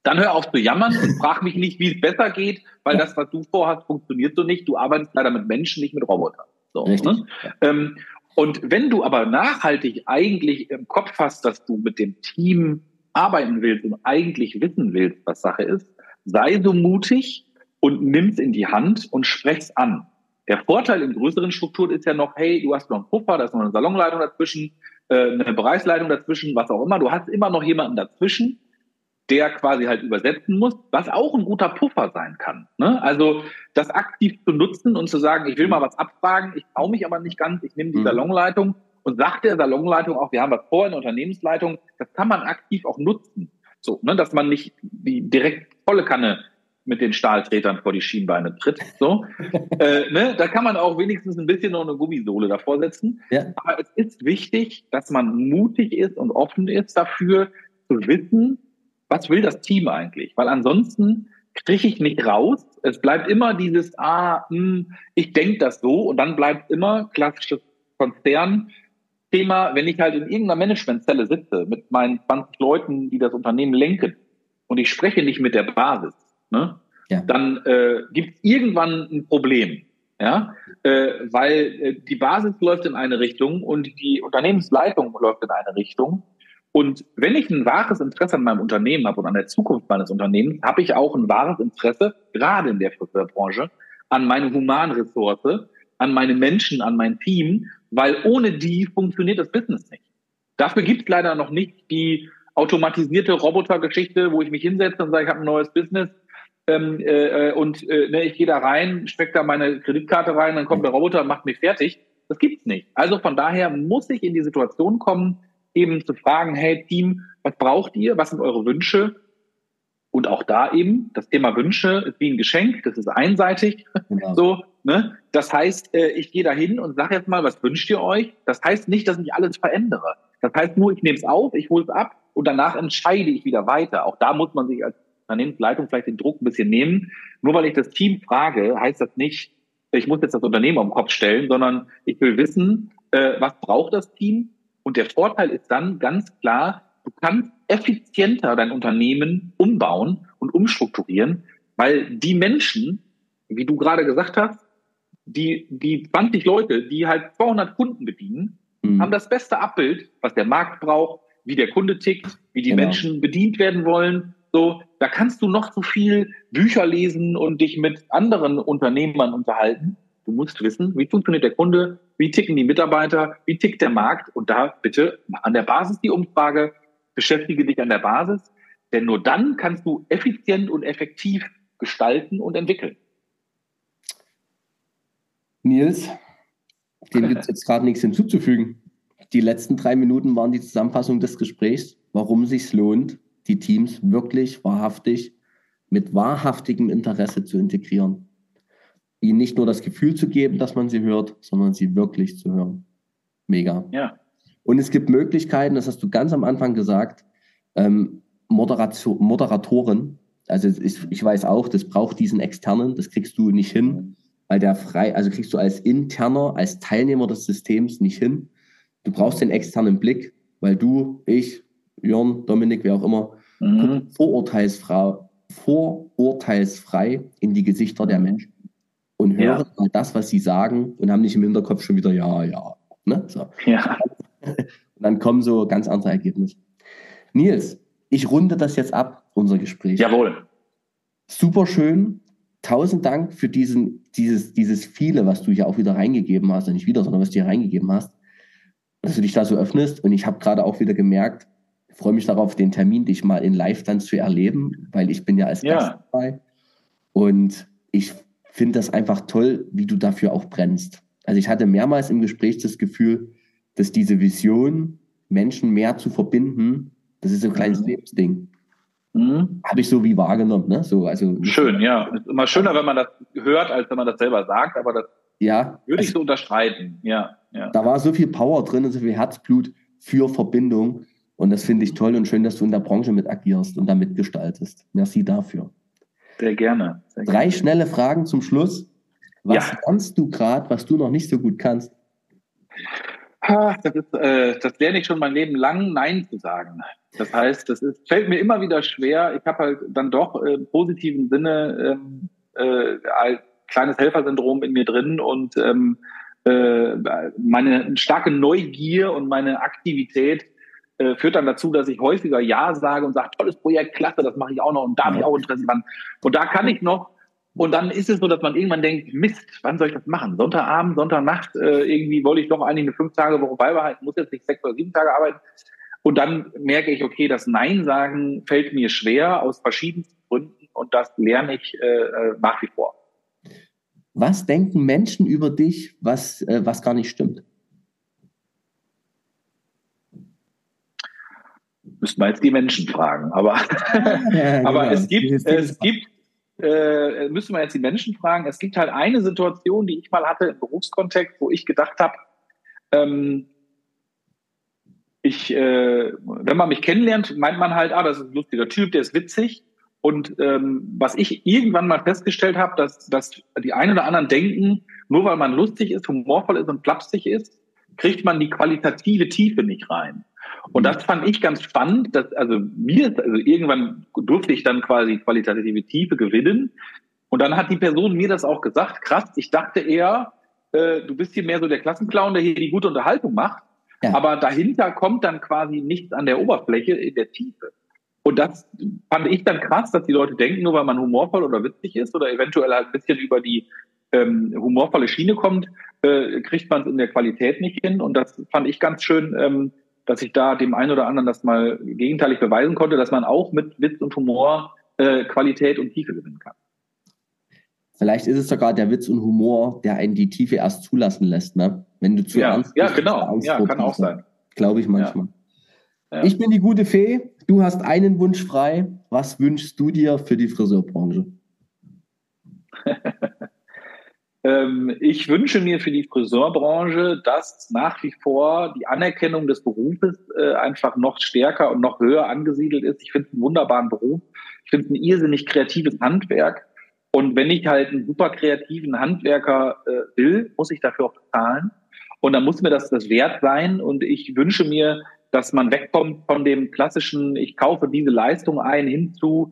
Dann hör auf zu jammern und frag mich nicht, wie es besser geht, weil das, was du vorhast, funktioniert so nicht. Du arbeitest leider mit Menschen, nicht mit Robotern. So, ne? ähm, und wenn du aber nachhaltig eigentlich im Kopf hast, dass du mit dem Team arbeiten willst und eigentlich wissen willst, was Sache ist, sei so mutig und nimm's in die Hand und sprech's an. Der Vorteil in größeren Strukturen ist ja noch, hey, du hast noch einen Puffer, da ist noch eine Salonleitung dazwischen, äh, eine Bereichsleitung dazwischen, was auch immer. Du hast immer noch jemanden dazwischen, der quasi halt übersetzen muss, was auch ein guter Puffer sein kann. Ne? Also das aktiv zu nutzen und zu sagen, ich will mal was abfragen, ich traue mich aber nicht ganz, ich nehme die mhm. Salonleitung und sagt der Salonleitung auch, wir haben was vor in der Unternehmensleitung, das kann man aktiv auch nutzen. So, ne, dass man nicht die direkt volle Kanne mit den Stahltretern vor die Schienbeine tritt. So, (laughs) äh, ne, da kann man auch wenigstens ein bisschen noch eine Gummisohle davor setzen. Ja. Aber es ist wichtig, dass man mutig ist und offen ist dafür, zu wissen, was will das Team eigentlich? Weil ansonsten kriege ich nicht raus. Es bleibt immer dieses, ah, mh, hm, ich denke das so und dann bleibt immer klassisches Konzern-Thema, wenn ich halt in irgendeiner Managementzelle sitze mit meinen 20 Leuten, die das Unternehmen lenken und ich spreche nicht mit der Basis, ne, ja. dann äh, gibt es irgendwann ein Problem. Ja, äh, weil äh, die Basis läuft in eine Richtung und die Unternehmensleitung läuft in eine Richtung und wenn ich ein wahres Interesse an meinem Unternehmen habe und an der Zukunft meines Unternehmens, habe ich auch ein wahres Interesse, gerade in der Friseurbranche, an meine Humanressource, an meine Menschen, an mein Team, weil ohne die funktioniert das Business nicht. Dafür gibt es leider noch nicht die automatisierte Robotergeschichte, wo ich mich hinsetze und sage, ich habe ein neues Business ähm, äh, und äh, ne, ich gehe da rein, steck da meine Kreditkarte rein, dann kommt der Roboter und macht mich fertig. Das gibt's nicht. Also von daher muss ich in die Situation kommen, eben zu fragen, hey Team, was braucht ihr? Was sind eure Wünsche? Und auch da eben, das Thema Wünsche ist wie ein Geschenk, das ist einseitig. Genau. (laughs) So, ne? Das heißt, äh, ich gehe da hin und sage jetzt mal, was wünscht ihr euch? Das heißt nicht, dass ich alles verändere. Das heißt nur, ich nehme es auf, ich hole es ab und danach entscheide ich wieder weiter. Auch da muss man sich als Unternehmensleitung vielleicht den Druck ein bisschen nehmen. Nur weil ich das Team frage, heißt das nicht, ich muss jetzt das Unternehmen am Kopf stellen, sondern ich will wissen, äh, was braucht das Team? Und der Vorteil ist dann ganz klar, du kannst effizienter dein Unternehmen umbauen und umstrukturieren, weil die Menschen, wie du gerade gesagt hast, die, die 20 Leute, die halt 200 Kunden bedienen, mhm. haben das beste Abbild, was der Markt braucht, wie der Kunde tickt, wie die genau. Menschen bedient werden wollen. So, da kannst du noch so viel Bücher lesen und dich mit anderen Unternehmern unterhalten. Du musst wissen, wie funktioniert der Kunde, wie ticken die Mitarbeiter, wie tickt der Markt und da bitte an der Basis die Umfrage, beschäftige dich an der Basis, denn nur dann kannst du effizient und effektiv gestalten und entwickeln. Nils, dem gibt es jetzt gerade nichts hinzuzufügen. Die letzten drei Minuten waren die Zusammenfassung des Gesprächs, warum es sich lohnt, die Teams wirklich wahrhaftig mit wahrhaftigem Interesse zu integrieren ihnen nicht nur das Gefühl zu geben, dass man sie hört, sondern sie wirklich zu hören. Mega. Ja. Und es gibt Möglichkeiten, das hast du ganz am Anfang gesagt, ähm, Moderation, Moderatoren. Also ich, ich weiß auch, das braucht diesen externen, das kriegst du nicht hin, weil der frei, also kriegst du als interner, als Teilnehmer des Systems nicht hin. Du brauchst den externen Blick, weil du, ich, Jörn, Dominik, wer auch immer, mhm. vorurteilsfrei, vorurteilsfrei in die Gesichter der Menschen und hören ja. mal das, was sie sagen und haben nicht im Hinterkopf schon wieder, ja, ja. Ne? So. ja. Und dann kommen so ganz andere Ergebnisse. Nils, ich runde das jetzt ab, unser Gespräch. Jawohl. Super schön. Tausend Dank für diesen, dieses, dieses viele, was du hier auch wieder reingegeben hast, nicht wieder, sondern was du hier reingegeben hast, dass du dich da so öffnest. Und ich habe gerade auch wieder gemerkt, freue mich darauf, den Termin dich mal in Live dann zu erleben, weil ich bin ja als ja. Gast dabei. Und ich finde das einfach toll, wie du dafür auch brennst. Also ich hatte mehrmals im Gespräch das Gefühl, dass diese Vision, Menschen mehr zu verbinden, das ist so ein kleines mhm. Lebensding. Mhm. Habe ich so wie wahrgenommen. Ne? So, also Schön, ja. Ist immer schöner, wenn man das hört, als wenn man das selber sagt, aber das ja, würde ich also, so unterstreiten. Ja, ja. Da war so viel Power drin und so viel Herzblut für Verbindung. Und das finde ich toll und schön, dass du in der Branche mit agierst und damit gestaltest. Merci dafür. Sehr gerne. Sehr Drei gerne. schnelle Fragen zum Schluss. Was ja. kannst du gerade, was du noch nicht so gut kannst? Das, ist, äh, das lerne ich schon mein Leben lang, Nein zu sagen. Das heißt, das ist, fällt mir immer wieder schwer. Ich habe halt dann doch äh, im positiven Sinne ähm, äh, ein kleines Helfersyndrom in mir drin und ähm, äh, meine starke Neugier und meine Aktivität äh, führt dann dazu, dass ich häufiger Ja sage und sage, tolles Projekt, klasse, das mache ich auch noch und da habe ich auch Interesse dran. Und da kann ich noch und dann ist es so, dass man irgendwann denkt, Mist, wann soll ich das machen? Sonntagabend, Sonntagnacht, äh, irgendwie wollte ich doch eigentlich eine fünf Tage Woche beibehalten, muss jetzt nicht sechs oder sieben Tage arbeiten. Und dann merke ich, okay, das Nein sagen fällt mir schwer aus verschiedensten Gründen und das lerne ich äh, äh nach wie vor. Was denken Menschen über dich, was, äh, was gar nicht stimmt? Müssen wir jetzt die Menschen fragen. Aber, ja, (laughs) aber genau. es gibt, es gibt äh, müssen wir jetzt die Menschen fragen. Es gibt halt eine Situation, die ich mal hatte im Berufskontext, wo ich gedacht habe, ähm, ich, äh, wenn man mich kennenlernt, meint man halt, ah, das ist ein lustiger Typ, der ist witzig. Und ähm, was ich irgendwann mal festgestellt habe, dass, dass die einen oder anderen denken, nur weil man lustig ist, humorvoll ist und flapsig ist, kriegt man die qualitative Tiefe nicht rein. Und das fand ich ganz spannend, dass also mir, also irgendwann durfte ich dann quasi qualitative Tiefe gewinnen. Und dann hat die Person mir das auch gesagt, krass, ich dachte eher, äh, du bist hier mehr so der Klassenclown, der hier die gute Unterhaltung macht. Ja. Aber dahinter kommt dann quasi nichts an der Oberfläche in der Tiefe. Und das fand ich dann krass, dass die Leute denken, nur weil man humorvoll oder witzig ist oder eventuell halt ein bisschen über die ähm, humorvolle Schiene kommt, äh, kriegt man es in der Qualität nicht hin. Und das fand ich ganz schön, ähm, dass ich da dem einen oder anderen das mal gegenteilig beweisen konnte, dass man auch mit Witz und Humor äh, Qualität und Tiefe gewinnen kann. Vielleicht ist es sogar der Witz und Humor, der einen die Tiefe erst zulassen lässt, ne? Wenn du zu ja, ernst bist. Ja, genau. Ja, kann auch sein. Glaube ich manchmal. Ja. Ja. Ich bin die gute Fee. Du hast einen Wunsch frei. Was wünschst du dir für die Friseurbranche? (laughs) Ähm, ich wünsche mir für die Friseurbranche, dass nach wie vor die Anerkennung des Berufes äh, einfach noch stärker und noch höher angesiedelt ist. Ich finde einen wunderbaren Beruf. Ich finde ein irrsinnig kreatives Handwerk. Und wenn ich halt einen super kreativen Handwerker äh, will, muss ich dafür auch bezahlen. Und dann muss mir das das wert sein. Und ich wünsche mir, dass man wegkommt von dem klassischen, ich kaufe diese Leistung ein, hinzu,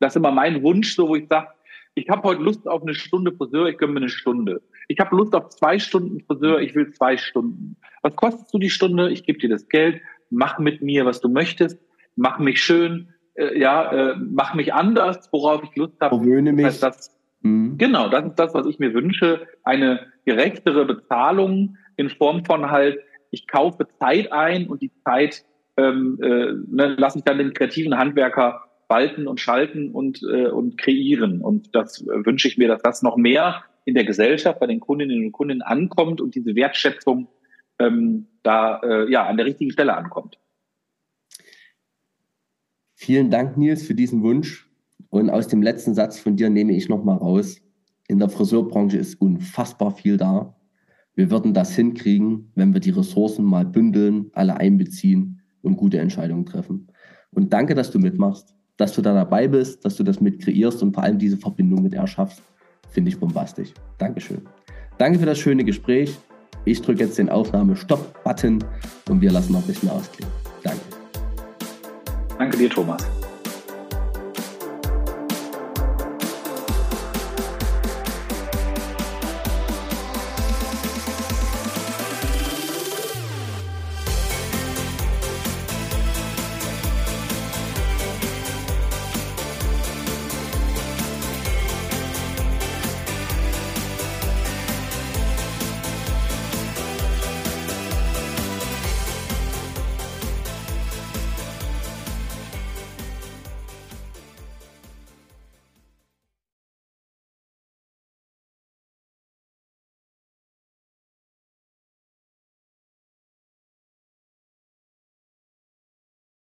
das ist immer mein Wunsch, so wo ich sage, ich habe heute Lust auf eine Stunde Friseur, ich gönne mir eine Stunde. Ich habe Lust auf zwei Stunden Friseur, ich will zwei Stunden. Was kostet du die Stunde? Ich gebe dir das Geld, mach mit mir, was du möchtest, mach mich schön, äh, ja, äh, mach mich anders, worauf ich Lust habe. Verwöhne mich. Das das, mhm. Genau, das ist das, was ich mir wünsche. Eine gerechtere Bezahlung in Form von halt, ich kaufe Zeit ein und die Zeit ähm, äh, ne, lasse ich dann den kreativen Handwerker walten und schalten und, äh, und kreieren. Und das äh, wünsche ich mir, dass das noch mehr in der Gesellschaft bei den Kundinnen und Kunden ankommt und diese Wertschätzung ähm, da äh, ja an der richtigen Stelle ankommt. Vielen Dank, Nils, für diesen Wunsch. Und aus dem letzten Satz von dir nehme ich nochmal raus. In der Friseurbranche ist unfassbar viel da. Wir würden das hinkriegen, wenn wir die Ressourcen mal bündeln, alle einbeziehen und gute Entscheidungen treffen. Und danke, dass du mitmachst dass du da dabei bist, dass du das mit kreierst und vor allem diese Verbindung mit erschaffst, finde ich bombastisch. Dankeschön. Danke für das schöne Gespräch. Ich drücke jetzt den Aufnahme-Stopp-Button und wir lassen noch ein bisschen ausklingen. Danke. Danke dir, Thomas.